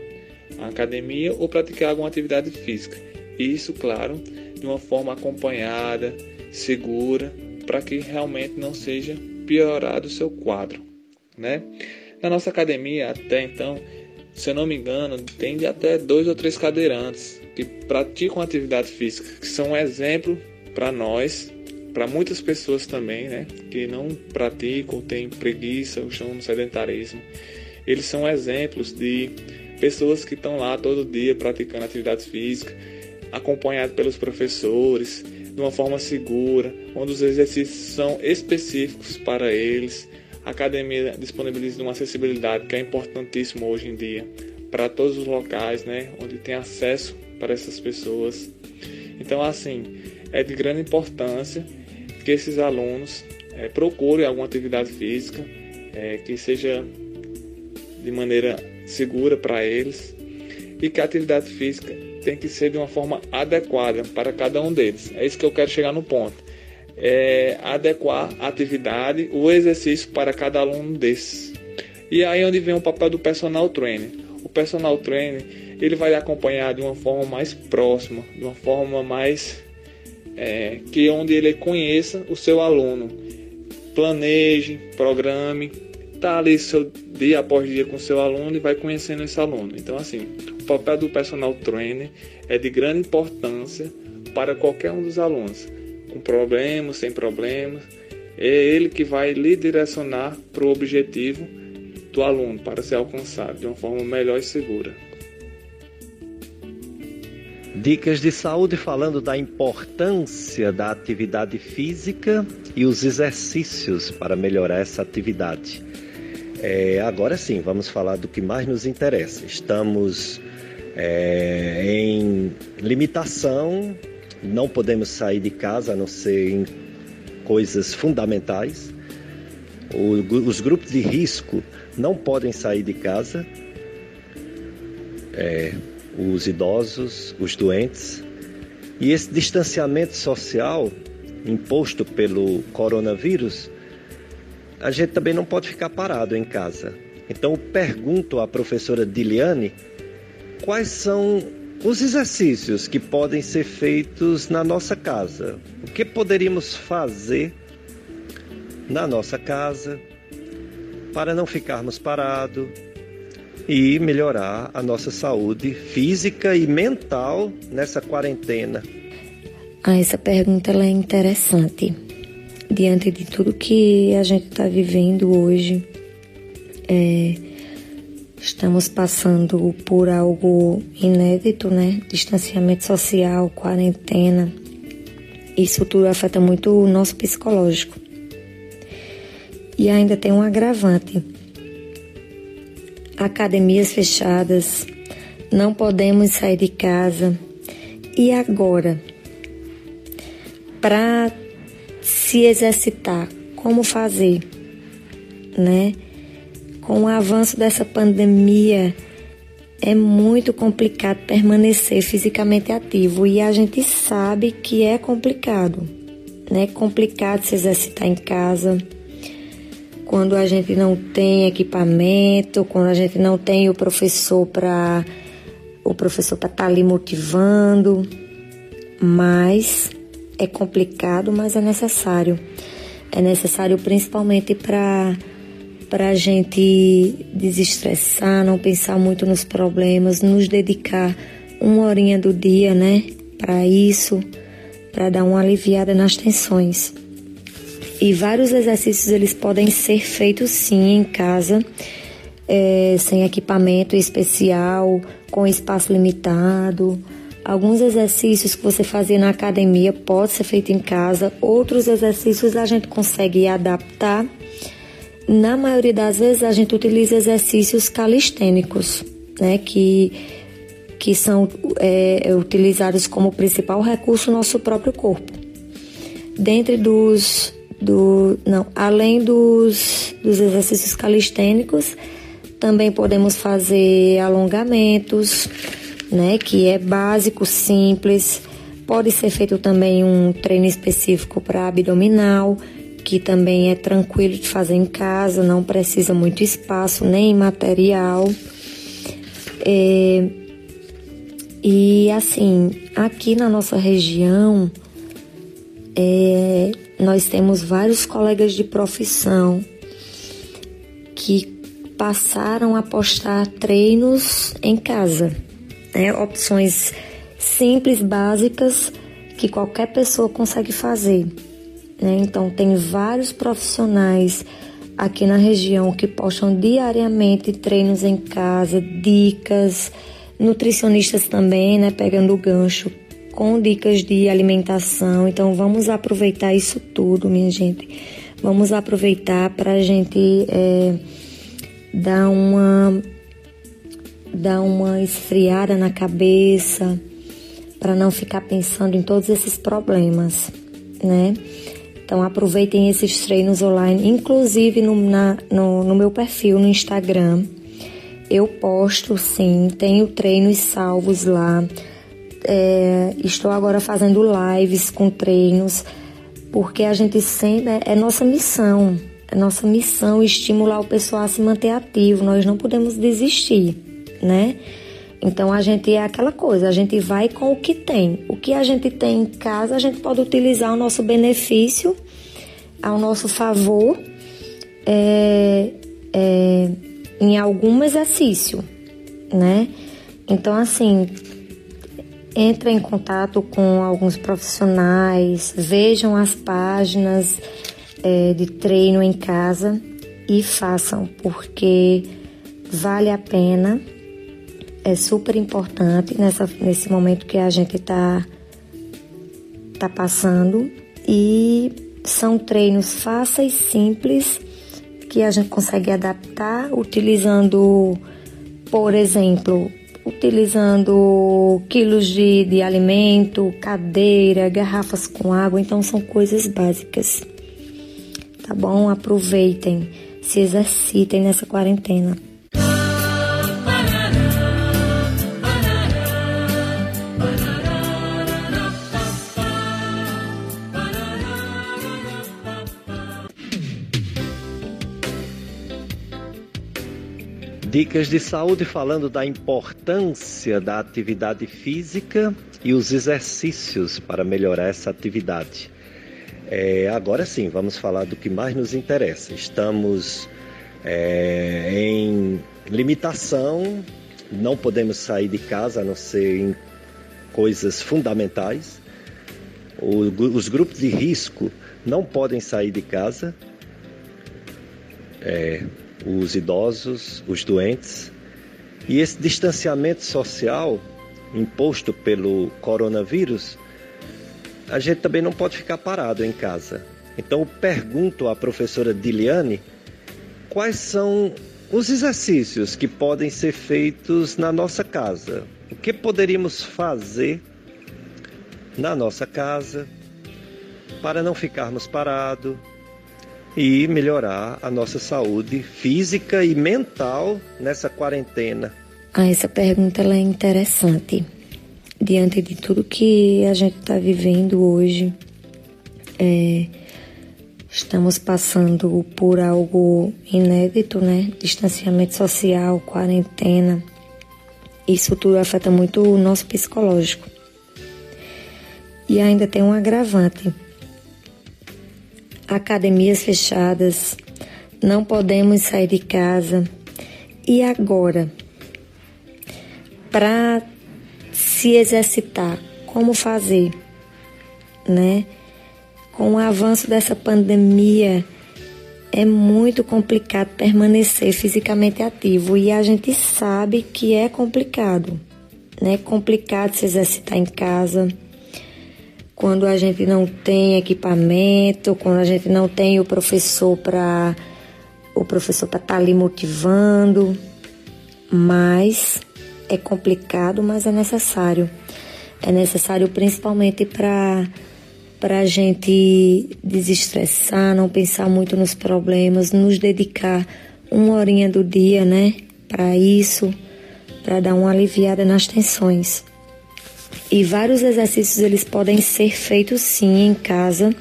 S3: a academia ou praticar alguma atividade física. Isso, claro, de uma forma acompanhada, segura, para que realmente não seja piorado o seu quadro, né? Na nossa academia, até então, se eu não me engano, tem até dois ou três cadeirantes que praticam atividade física, que são um exemplo para nós, para muitas pessoas também, né, que não praticam, têm preguiça, ou estão no sedentarismo. Eles são exemplos de pessoas que estão lá todo dia praticando atividade física, acompanhados pelos professores, de uma forma segura, onde os exercícios são específicos para eles, a academia disponibiliza uma acessibilidade que é importantíssima hoje em dia para todos os locais, né, onde tem acesso para essas pessoas. Então, assim, é de grande importância que esses alunos é, procurem alguma atividade física é, que seja de maneira segura para eles e que a atividade física tem que ser de uma forma adequada para cada um deles. É isso que eu quero chegar no ponto é, adequar a atividade, o exercício para cada aluno desses. E aí onde vem o papel do personal trainer. O personal trainer ele vai acompanhar de uma forma mais próxima, de uma forma mais é, que onde ele conheça o seu aluno, planeje, programe, tá ali seu dia após dia com seu aluno e vai conhecendo esse aluno. Então assim, papel do personal trainer é de grande importância para qualquer um dos alunos com problemas, sem problemas. É ele que vai lhe direcionar para o objetivo do aluno para ser alcançado de uma forma melhor e segura.
S1: Dicas de saúde falando da importância da atividade física e os exercícios para melhorar essa atividade. É, agora sim, vamos falar do que mais nos interessa. Estamos é, em limitação não podemos sair de casa a não ser em coisas fundamentais. os grupos de risco não podem sair de casa. É, os idosos, os doentes. E esse distanciamento social imposto pelo coronavírus, a gente também não pode ficar parado em casa. Então, pergunto à professora Diliane quais são os exercícios que podem ser feitos na nossa casa. O que poderíamos fazer na nossa casa para não ficarmos parados e melhorar a nossa saúde física e mental nessa quarentena?
S2: Ah, essa pergunta é interessante. Diante de tudo que a gente está vivendo hoje, é, Estamos passando por algo inédito, né? Distanciamento social, quarentena. Isso tudo afeta muito o nosso psicológico. E ainda tem um agravante. Academias fechadas, não podemos sair de casa. E agora? Para se exercitar, como fazer, né? Com o avanço dessa pandemia, é muito complicado permanecer fisicamente ativo e a gente sabe que é complicado, né? complicado se exercitar em casa quando a gente não tem equipamento, quando a gente não tem o professor para o professor para estar tá ali motivando, mas é complicado, mas é necessário. É necessário principalmente para para a gente desestressar, não pensar muito nos problemas, nos dedicar uma horinha do dia, né, para isso, para dar uma aliviada nas tensões. E vários exercícios eles podem ser feitos sim em casa, é, sem equipamento especial, com espaço limitado. Alguns exercícios que você fazia na academia pode ser feito em casa, outros exercícios a gente consegue adaptar na maioria das vezes a gente utiliza exercícios calistênicos, né, que, que são é, utilizados como principal recurso no nosso próprio corpo. Dentre dos, do, não, além dos, dos exercícios calistênicos, também podemos fazer alongamentos, né, que é básico, simples. Pode ser feito também um treino específico para abdominal, que também é tranquilo de fazer em casa, não precisa muito espaço nem material. É, e assim, aqui na nossa região, é, nós temos vários colegas de profissão que passaram a postar treinos em casa, né? opções simples, básicas, que qualquer pessoa consegue fazer. Né? Então, tem vários profissionais aqui na região que postam diariamente treinos em casa, dicas, nutricionistas também, né? Pegando o gancho com dicas de alimentação. Então, vamos aproveitar isso tudo, minha gente. Vamos aproveitar para a gente é, dar uma dar uma esfriada na cabeça, para não ficar pensando em todos esses problemas, né? Então aproveitem esses treinos online, inclusive no, na, no, no meu perfil no Instagram. Eu posto sim, tenho treinos salvos lá. É, estou agora fazendo lives com treinos, porque a gente sempre. É, é nossa missão. É nossa missão estimular o pessoal a se manter ativo. Nós não podemos desistir, né? Então a gente é aquela coisa, a gente vai com o que tem. O que a gente tem em casa, a gente pode utilizar o nosso benefício, ao nosso favor, é, é, em algum exercício, né? Então assim, entre em contato com alguns profissionais, vejam as páginas é, de treino em casa e façam, porque vale a pena é super importante nessa, nesse momento que a gente está tá passando e são treinos fáceis, simples, que a gente consegue adaptar utilizando, por exemplo, utilizando quilos de, de alimento, cadeira, garrafas com água, então são coisas básicas. Tá bom? Aproveitem, se exercitem nessa quarentena.
S1: Dicas de saúde falando da importância da atividade física e os exercícios para melhorar essa atividade. É, agora sim, vamos falar do que mais nos interessa. Estamos é, em limitação, não podemos sair de casa a não ser em coisas fundamentais. O, os grupos de risco não podem sair de casa. É, os idosos, os doentes, E esse distanciamento social imposto pelo coronavírus, a gente também não pode ficar parado em casa. Então eu pergunto à professora Diliane quais são os exercícios que podem ser feitos na nossa casa. O que poderíamos fazer na nossa casa para não ficarmos parados e melhorar a nossa saúde física e mental nessa quarentena.
S2: Ah, essa pergunta é interessante. Diante de tudo que a gente está vivendo hoje, é, estamos passando por algo inédito, né? Distanciamento social, quarentena. Isso tudo afeta muito o nosso psicológico. E ainda tem um agravante. Academias fechadas, não podemos sair de casa. E agora? Para se exercitar, como fazer, né? Com o avanço dessa pandemia, é muito complicado permanecer fisicamente ativo e a gente sabe que é complicado, né? É complicado se exercitar em casa quando a gente não tem equipamento, quando a gente não tem o professor para o professor para estar tá ali motivando, mas é complicado, mas é necessário. É necessário principalmente para para a gente desestressar, não pensar muito nos problemas, nos dedicar uma horinha do dia, né, para isso, para dar uma aliviada nas tensões. E vários exercícios eles podem ser feitos sim em casa,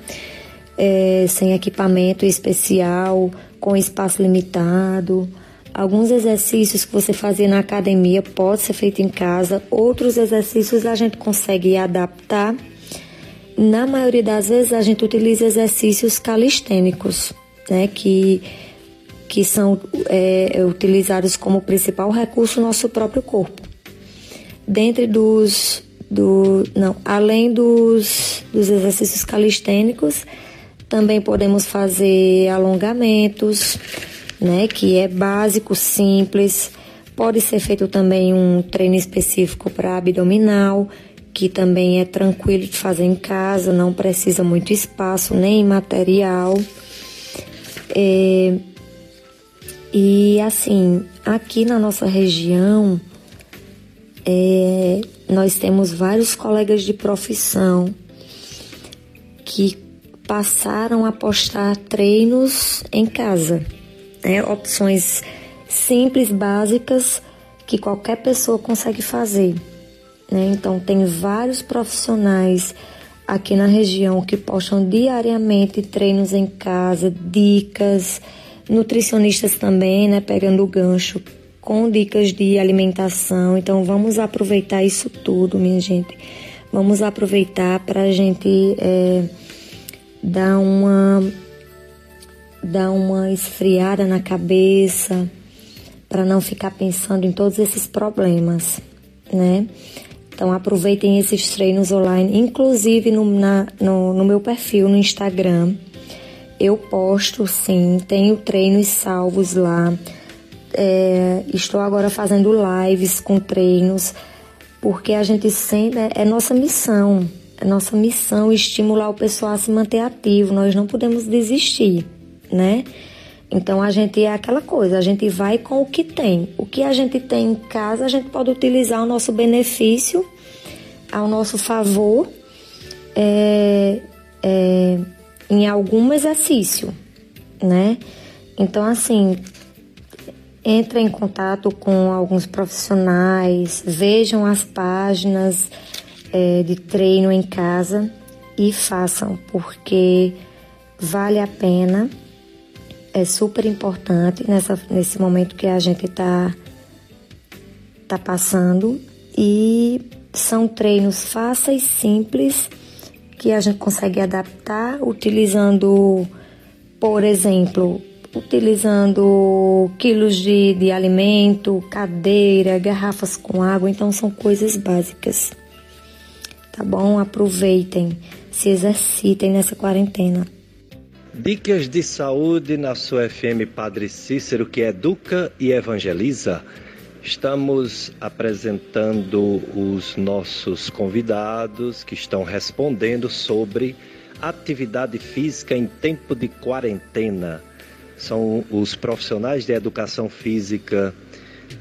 S2: é, sem equipamento especial, com espaço limitado. Alguns exercícios que você fazia na academia pode ser feito em casa, outros exercícios a gente consegue adaptar. Na maioria das vezes a gente utiliza exercícios calistênicos, né, que, que são é, utilizados como principal recurso no nosso próprio corpo. Dentre dos do não, além dos, dos exercícios calistênicos, também podemos fazer alongamentos, né, que é básico, simples. Pode ser feito também um treino específico para abdominal, que também é tranquilo de fazer em casa, não precisa muito espaço nem material. É, e assim, aqui na nossa região, é, nós temos vários colegas de profissão que passaram a postar treinos em casa, né? opções simples, básicas que qualquer pessoa consegue fazer. Né? Então, tem vários profissionais aqui na região que postam diariamente treinos em casa, dicas, nutricionistas também, né? Pegando o gancho com dicas de alimentação. Então vamos aproveitar isso tudo, minha gente. Vamos aproveitar para a gente é, dar uma dar uma esfriada na cabeça, para não ficar pensando em todos esses problemas, né? Então aproveitem esses treinos online, inclusive no, na, no, no meu perfil no Instagram. Eu posto sim, tenho treinos salvos lá é, estou agora fazendo lives com treinos, porque a gente sempre. É, é nossa missão. É nossa missão estimular o pessoal a se manter ativo. Nós não podemos desistir, né? Então a gente é aquela coisa, a gente vai com o que tem. O que a gente tem em casa, a gente pode utilizar ao nosso benefício, ao nosso favor, é, é, em algum exercício, né? Então, assim, entre em contato com alguns profissionais, vejam as páginas é, de treino em casa e façam, porque vale a pena, é super importante nessa, nesse momento que a gente está tá passando. E são treinos fáceis, simples, que a gente consegue adaptar utilizando, por exemplo, utilizando quilos de, de alimento, cadeira, garrafas com água, então são coisas básicas. Tá bom? Aproveitem, se exercitem nessa quarentena.
S1: Dicas de saúde na sua FM Padre Cícero, que educa e evangeliza. Estamos apresentando os nossos convidados que estão respondendo sobre atividade física em tempo de quarentena. São os profissionais de educação física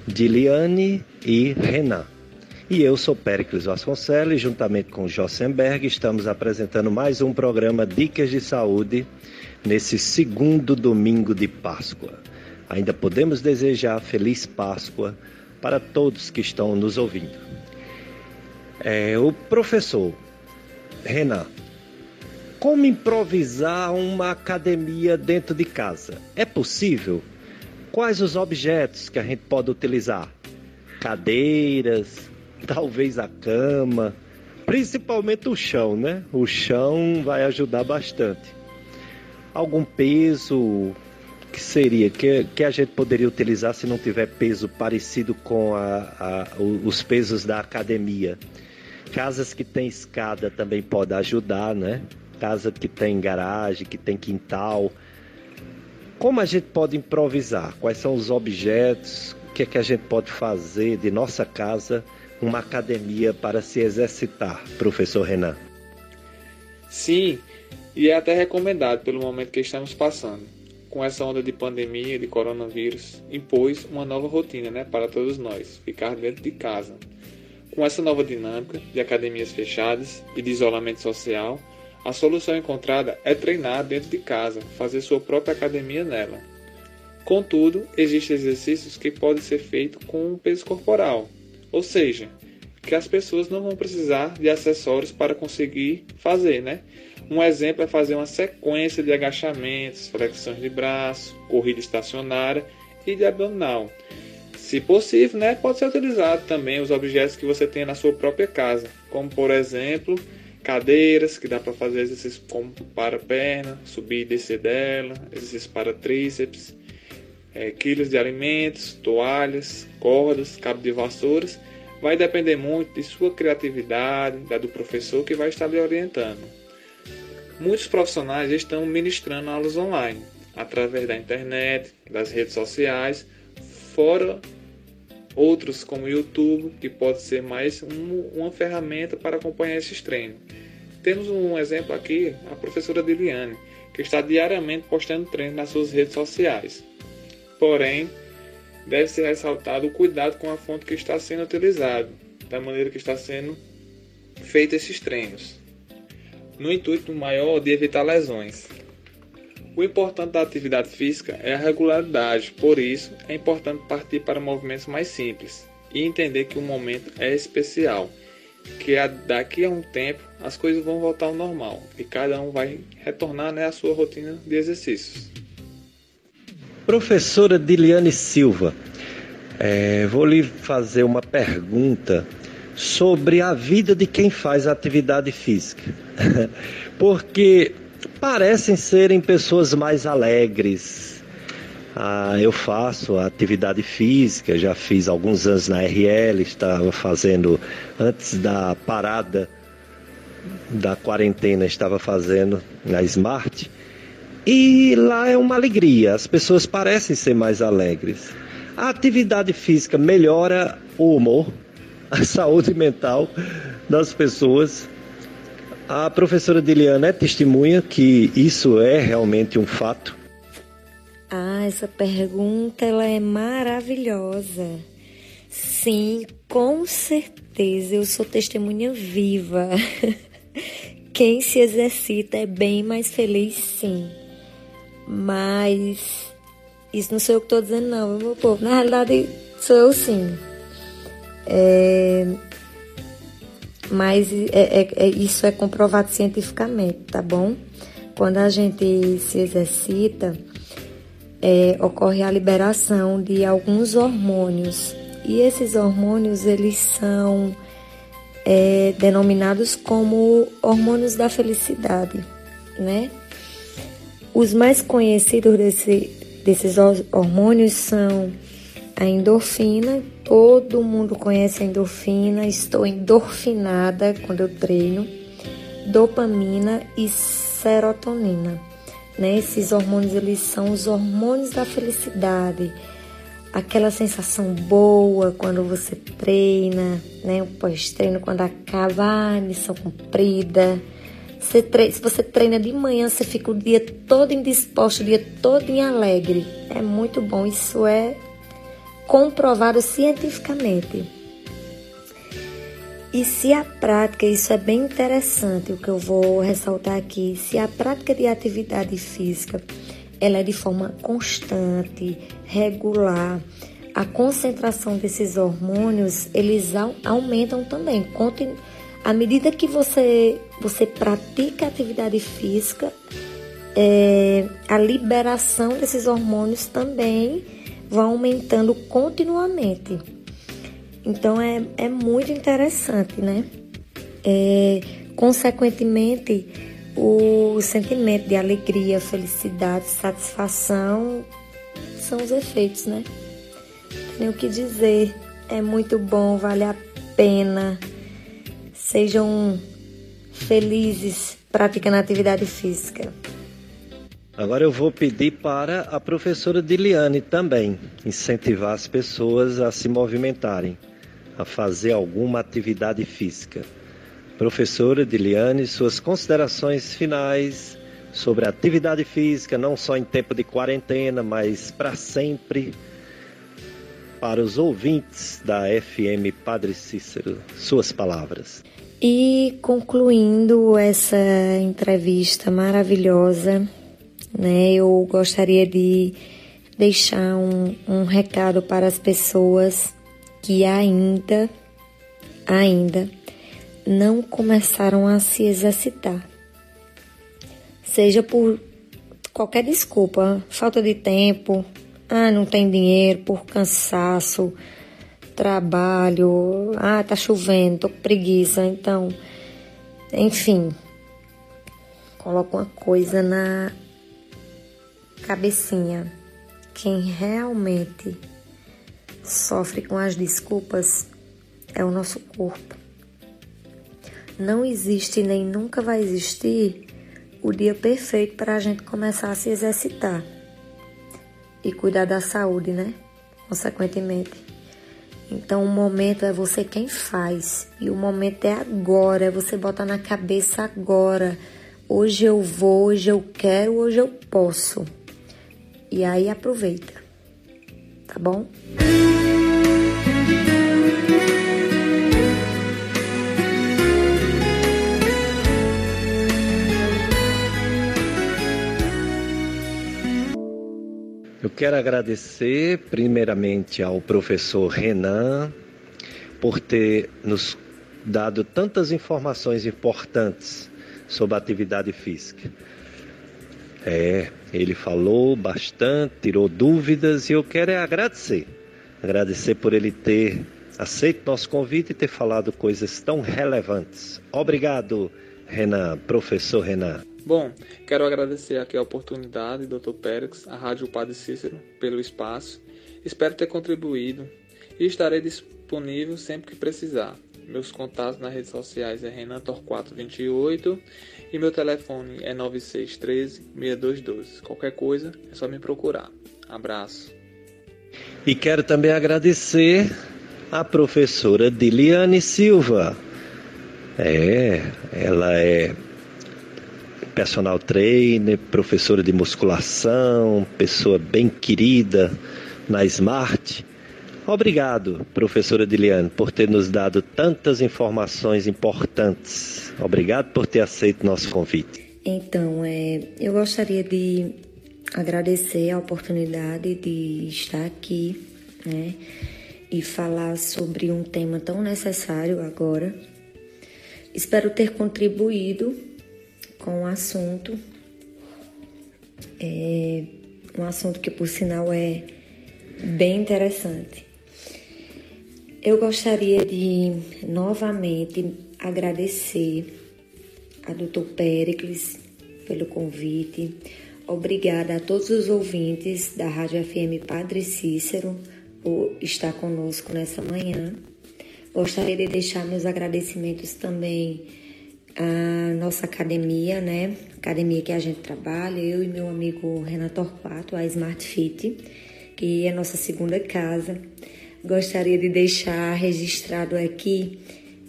S1: Diliane e Renan. E eu sou Péricles Vasconcelos juntamente com Jossenberg estamos apresentando mais um programa Dicas de Saúde nesse segundo domingo de Páscoa. Ainda podemos desejar feliz Páscoa para todos que estão nos ouvindo. É, o professor Renan, como improvisar uma academia dentro de casa? É possível? Quais os objetos que a gente pode utilizar? Cadeiras, talvez a cama, principalmente o chão, né? O chão vai ajudar bastante. Algum peso que seria que, que a gente poderia utilizar se não tiver peso parecido com a, a, os pesos da academia? Casas que tem escada também pode ajudar, né? Casa que tem garagem, que tem quintal. Como a gente pode improvisar? Quais são os objetos? O que é que a gente pode fazer de nossa casa uma academia para se exercitar, professor Renan?
S3: Sim, e é até recomendado pelo momento que estamos passando. Com essa onda de pandemia, de coronavírus, impôs uma nova rotina né, para todos nós, ficar dentro de casa. Com essa nova dinâmica de academias fechadas e de isolamento social, a solução encontrada é treinar dentro de casa, fazer sua própria academia nela. Contudo, existem exercícios que podem ser feitos com um peso corporal, ou seja, que as pessoas não vão precisar de acessórios para conseguir fazer, né? Um exemplo é fazer uma sequência de agachamentos, flexões de braço, corrida estacionária e de abdominal. Se possível, né, pode ser utilizado também os objetos que você tem na sua própria casa, como por exemplo, cadeiras, que dá para fazer exercícios como para perna, subir e descer dela, exercícios para tríceps, é, quilos de alimentos, toalhas, cordas, cabo de vassouras, vai depender muito de sua criatividade, da do professor que vai estar lhe orientando. Muitos profissionais estão ministrando aulas online, através da internet, das redes sociais, fora outros como o YouTube, que pode ser mais um, uma ferramenta para acompanhar esses treinos. Temos um exemplo aqui, a professora Diliane, que está diariamente postando treinos nas suas redes sociais. Porém, deve ser ressaltado o cuidado com a fonte que está sendo utilizada, da maneira que está sendo feito esses treinos, no intuito maior de evitar lesões. O importante da atividade física é a regularidade, por isso é importante partir para movimentos mais simples e entender que o momento é especial, que daqui a um tempo as coisas vão voltar ao normal e cada um vai retornar né, à sua rotina de exercícios.
S1: Professora Diliane Silva, é, vou lhe fazer uma pergunta sobre a vida de quem faz atividade física. Porque parecem serem pessoas mais alegres. Ah, eu faço atividade física, já fiz alguns anos na RL, estava fazendo antes da parada da quarentena, estava fazendo na Smart. E lá é uma alegria, as pessoas parecem ser mais alegres. A atividade física melhora o humor, a saúde mental das pessoas. A professora Diliana é testemunha que isso é realmente um fato.
S2: Ah, essa pergunta ela é maravilhosa. Sim, com certeza eu sou testemunha viva. Quem se exercita é bem mais feliz, sim. Mas isso não sou eu que estou dizendo, não, meu povo. Na realidade, sou eu sim. É, mas é, é, é, isso é comprovado cientificamente, tá bom? Quando a gente se exercita, é, ocorre a liberação de alguns hormônios. E esses hormônios, eles são é, denominados como hormônios da felicidade, né? Os mais conhecidos desse, desses hormônios são a endorfina. Todo mundo conhece a endorfina. Estou endorfinada quando eu treino. Dopamina e serotonina. Né? Esses hormônios eles são os hormônios da felicidade. aquela sensação boa quando você treina, né? O pós-treino quando acaba a missão cumprida. Você treina, se você treina de manhã, você fica o dia todo indisposto, o dia todo em alegre. É muito bom, isso é comprovado cientificamente. E se a prática, isso é bem interessante, o que eu vou ressaltar aqui, se a prática de atividade física ela é de forma constante, regular. A concentração desses hormônios, eles aumentam também. À medida que você, você pratica atividade física, é, a liberação desses hormônios também vai aumentando continuamente. Então é, é muito interessante, né? É, consequentemente, o sentimento de alegria, felicidade, satisfação são os efeitos, né? Tem o que dizer. É muito bom, vale a pena. Sejam felizes praticando atividade física.
S1: Agora eu vou pedir para a professora Diliane também incentivar as pessoas a se movimentarem, a fazer alguma atividade física. Professora Diliane, suas considerações finais sobre a atividade física, não só em tempo de quarentena, mas para sempre, para os ouvintes da FM Padre Cícero. Suas palavras.
S2: E concluindo essa entrevista maravilhosa, né, eu gostaria de deixar um, um recado para as pessoas que ainda, ainda não começaram a se exercitar. Seja por qualquer desculpa, falta de tempo, ah, não tem dinheiro, por cansaço, trabalho, ah, tá chovendo, tô com preguiça, então, enfim, coloca uma coisa na cabecinha. Quem realmente sofre com as desculpas é o nosso corpo não existe nem nunca vai existir o dia perfeito para a gente começar a se exercitar e cuidar da saúde, né? Consequentemente. Então o momento é você quem faz e o momento é agora, é você botar na cabeça agora. Hoje eu vou, hoje eu quero, hoje eu posso. E aí aproveita. Tá bom?
S1: Eu quero agradecer primeiramente ao professor Renan por ter nos dado tantas informações importantes sobre a atividade física. É, ele falou bastante, tirou dúvidas e eu quero é agradecer. Agradecer por ele ter aceito nosso convite e ter falado coisas tão relevantes. Obrigado, Renan, professor Renan.
S3: Bom, quero agradecer aqui a oportunidade, Dr. Pérez, a Rádio Padre Cícero, pelo espaço. Espero ter contribuído e estarei disponível sempre que precisar. Meus contatos nas redes sociais é Renator428 e meu telefone é 9613-6212. Qualquer coisa é só me procurar. Abraço.
S1: E quero também agradecer a professora Diliane Silva. É, ela é personal trainer, professora de musculação, pessoa bem querida na Smart. Obrigado, professora Diliane, por ter nos dado tantas informações importantes. Obrigado por ter aceito nosso convite.
S2: Então, é, eu gostaria de agradecer a oportunidade de estar aqui, né, e falar sobre um tema tão necessário agora. Espero ter contribuído com o assunto. É um assunto que, por sinal, é bem interessante. Eu gostaria de novamente agradecer a Dr. Pericles pelo convite. Obrigada a todos os ouvintes da Rádio FM Padre Cícero por estar conosco nessa manhã. Gostaria de deixar meus agradecimentos também a nossa academia, né? Academia que a gente trabalha, eu e meu amigo Renan Torquato, a Smart Fit, porque é nossa segunda casa. Gostaria de deixar registrado aqui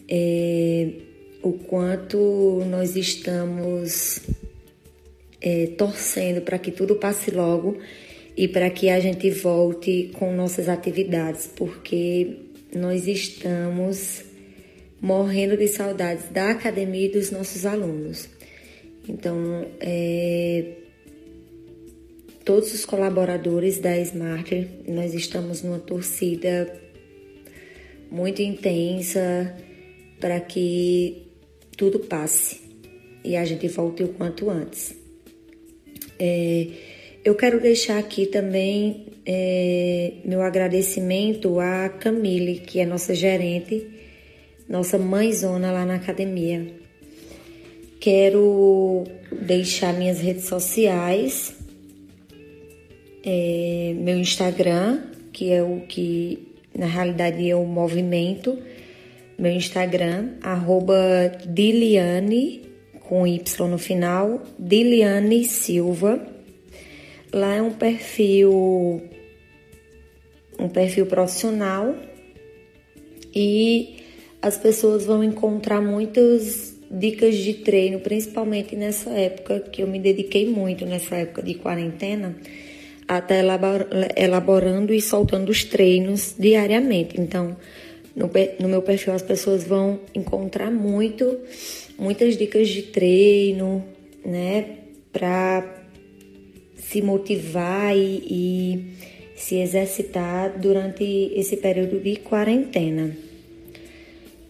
S2: é, o quanto nós estamos é, torcendo para que tudo passe logo e para que a gente volte com nossas atividades, porque nós estamos morrendo de saudades da academia e dos nossos alunos. Então, é, todos os colaboradores da Smart, nós estamos numa torcida muito intensa para que tudo passe e a gente volte o quanto antes. É, eu quero deixar aqui também é, meu agradecimento à Camille, que é nossa gerente, nossa mãezona lá na academia. Quero deixar minhas redes sociais, é, meu Instagram, que é o que na realidade é o movimento, meu Instagram, arroba Diliane, com Y no final, Diliane Silva. Lá é um perfil um perfil profissional e as pessoas vão encontrar muitas dicas de treino, principalmente nessa época que eu me dediquei muito nessa época de quarentena, até elaborando e soltando os treinos diariamente. Então, no, no meu perfil as pessoas vão encontrar muito, muitas dicas de treino, né, para se motivar e, e se exercitar durante esse período de quarentena.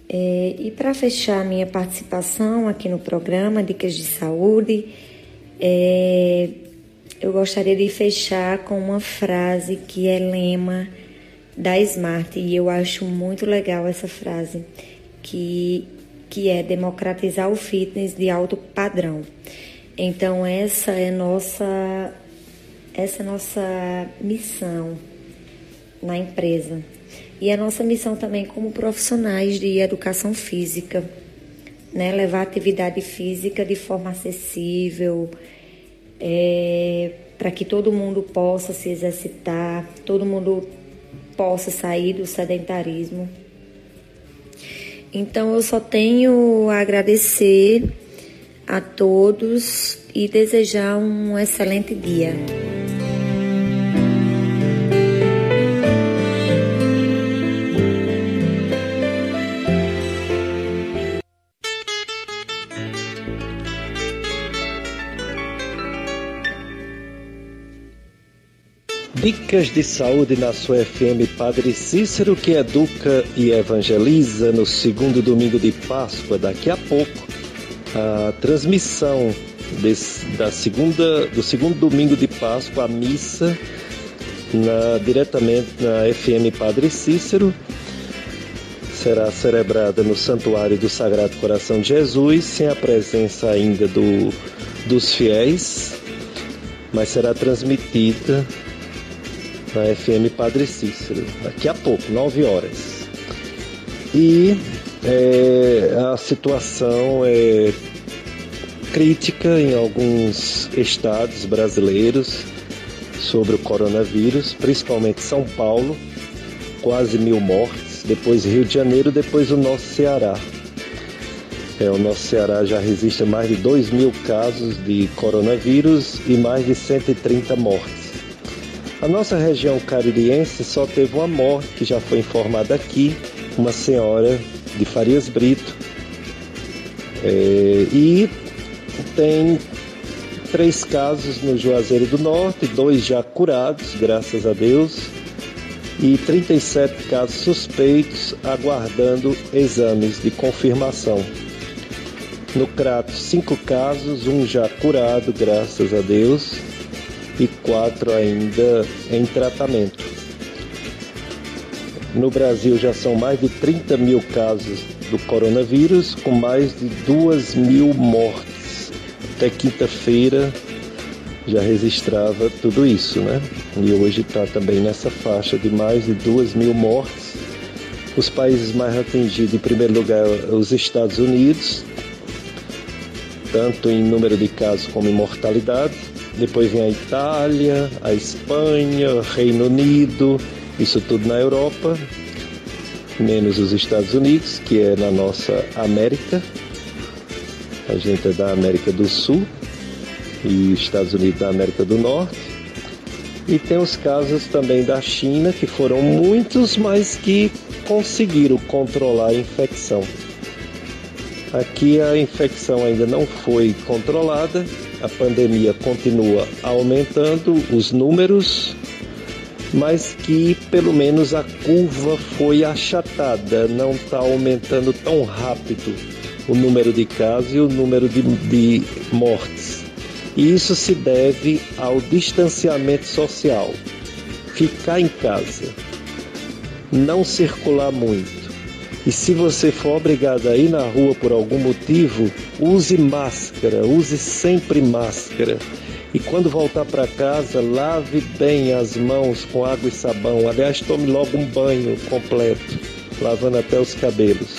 S2: É, e para fechar minha participação aqui no programa Dicas de Saúde, é, eu gostaria de fechar com uma frase que é lema da Smart e eu acho muito legal essa frase, que, que é democratizar o fitness de alto padrão. Então essa é nossa essa é nossa missão na empresa e a nossa missão também como profissionais de educação física, né? levar atividade física de forma acessível, é, para que todo mundo possa se exercitar, todo mundo possa sair do sedentarismo. Então eu só tenho a agradecer a todos e desejar um excelente dia.
S1: Dicas de saúde na sua FM Padre Cícero, que educa e evangeliza no segundo domingo de Páscoa. Daqui a pouco, a transmissão desse, da segunda, do segundo domingo de Páscoa, a missa, na, diretamente na FM Padre Cícero. Será celebrada no Santuário do Sagrado Coração de Jesus, sem a presença ainda do, dos fiéis, mas será transmitida na FM Padre Cícero, daqui a pouco, 9 horas. E é, a situação é crítica em alguns estados brasileiros sobre o coronavírus, principalmente São Paulo, quase mil mortes, depois Rio de Janeiro, depois o nosso Ceará. É, o nosso Ceará já resiste a mais de 2 mil casos de coronavírus e mais de 130 mortes. A nossa região caririense só teve uma morte, que já foi informada aqui, uma senhora de Farias Brito. É, e tem três casos no Juazeiro do Norte, dois já curados, graças a Deus, e 37 casos suspeitos aguardando exames de confirmação. No Crato, cinco casos, um já curado, graças a Deus, e quatro ainda em tratamento. No Brasil já são mais de 30 mil casos do coronavírus, com mais de 2 mil mortes. Até quinta-feira já registrava tudo isso, né? E hoje está também nessa faixa de mais de 2 mil mortes. Os países mais atingidos, em primeiro lugar, os Estados Unidos, tanto em número de casos como em mortalidade depois vem a Itália, a Espanha, Reino Unido, isso tudo na Europa, menos os Estados Unidos, que é na nossa América. A gente é da América do Sul e Estados Unidos da América do Norte. E tem os casos também da China, que foram muitos, mas que conseguiram controlar a infecção. Aqui a infecção ainda não foi controlada, a pandemia continua aumentando os números, mas que pelo menos a curva foi achatada, não está aumentando tão rápido o número de casos e o número de, de mortes. E isso se deve ao distanciamento social. Ficar em casa, não circular muito. E se você for obrigado a ir na rua por algum motivo, use máscara, use sempre máscara. E quando voltar para casa, lave bem as mãos com água e sabão. Aliás, tome logo um banho completo, lavando até os cabelos.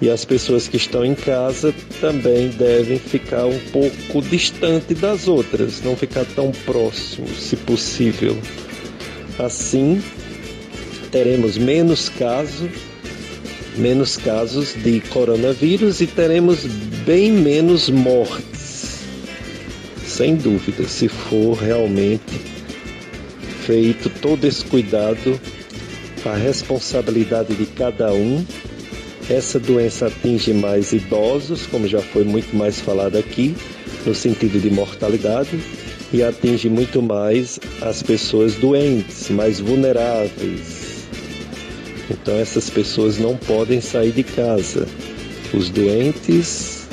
S1: E as pessoas que estão em casa também devem ficar um pouco distante das outras, não ficar tão próximos, se possível. Assim, teremos menos casos, menos casos de coronavírus e teremos bem menos mortes. Sem dúvida, se for realmente feito todo esse cuidado, a responsabilidade de cada um essa doença atinge mais idosos, como já foi muito mais falado aqui, no sentido de mortalidade, e atinge muito mais as pessoas doentes, mais vulneráveis. Então essas pessoas não podem sair de casa. Os doentes,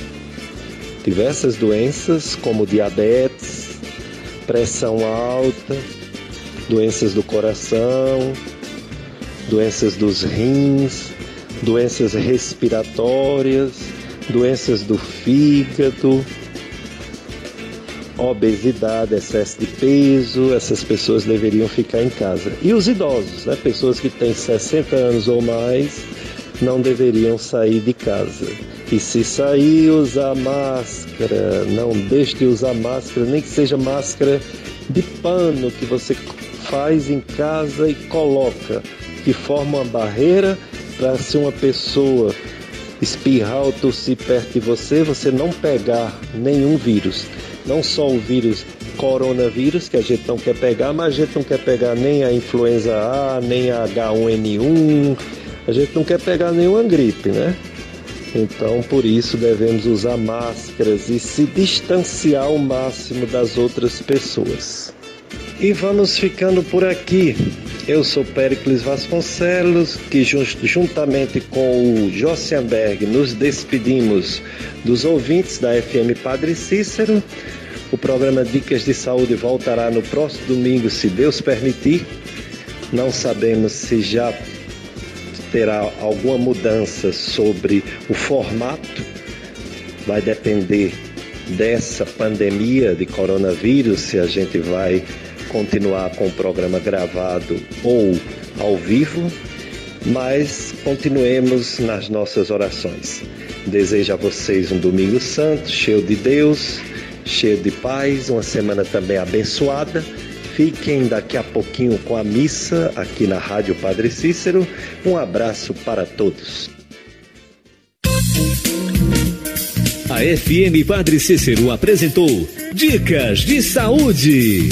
S1: diversas doenças como diabetes, pressão alta, doenças do coração, doenças dos rins, doenças respiratórias, doenças do fígado, obesidade, excesso de peso, essas pessoas deveriam ficar em casa. E os idosos, né, pessoas que têm 60 anos ou mais, não deveriam sair de casa. E se sair, usar máscara, não deixe de usar máscara, nem que seja máscara de pano que você faz em casa e coloca, que forma uma barreira para se uma pessoa espirrar ou tossir perto de você, você não pegar nenhum vírus. Não só o vírus coronavírus, que a gente não quer pegar, mas a gente não quer pegar nem a influenza A, nem a H1N1, a gente não quer pegar nenhuma gripe, né? Então, por isso, devemos usar máscaras e se distanciar ao máximo das outras pessoas. E vamos ficando por aqui. Eu sou Péricles Vasconcelos, que juntamente com o Jossianberg nos despedimos dos ouvintes da FM Padre Cícero. O programa Dicas de Saúde voltará no próximo domingo, se Deus permitir. Não sabemos se já terá alguma mudança sobre o formato. Vai depender dessa pandemia de coronavírus, se a gente vai continuar com o programa gravado ou ao vivo, mas continuemos nas nossas orações. Desejo a vocês um domingo santo, cheio de Deus, cheio de paz, uma semana também abençoada. Fiquem daqui a pouquinho com a missa aqui na Rádio Padre Cícero. Um abraço para todos.
S4: FM Padre Cícero apresentou Dicas de Saúde.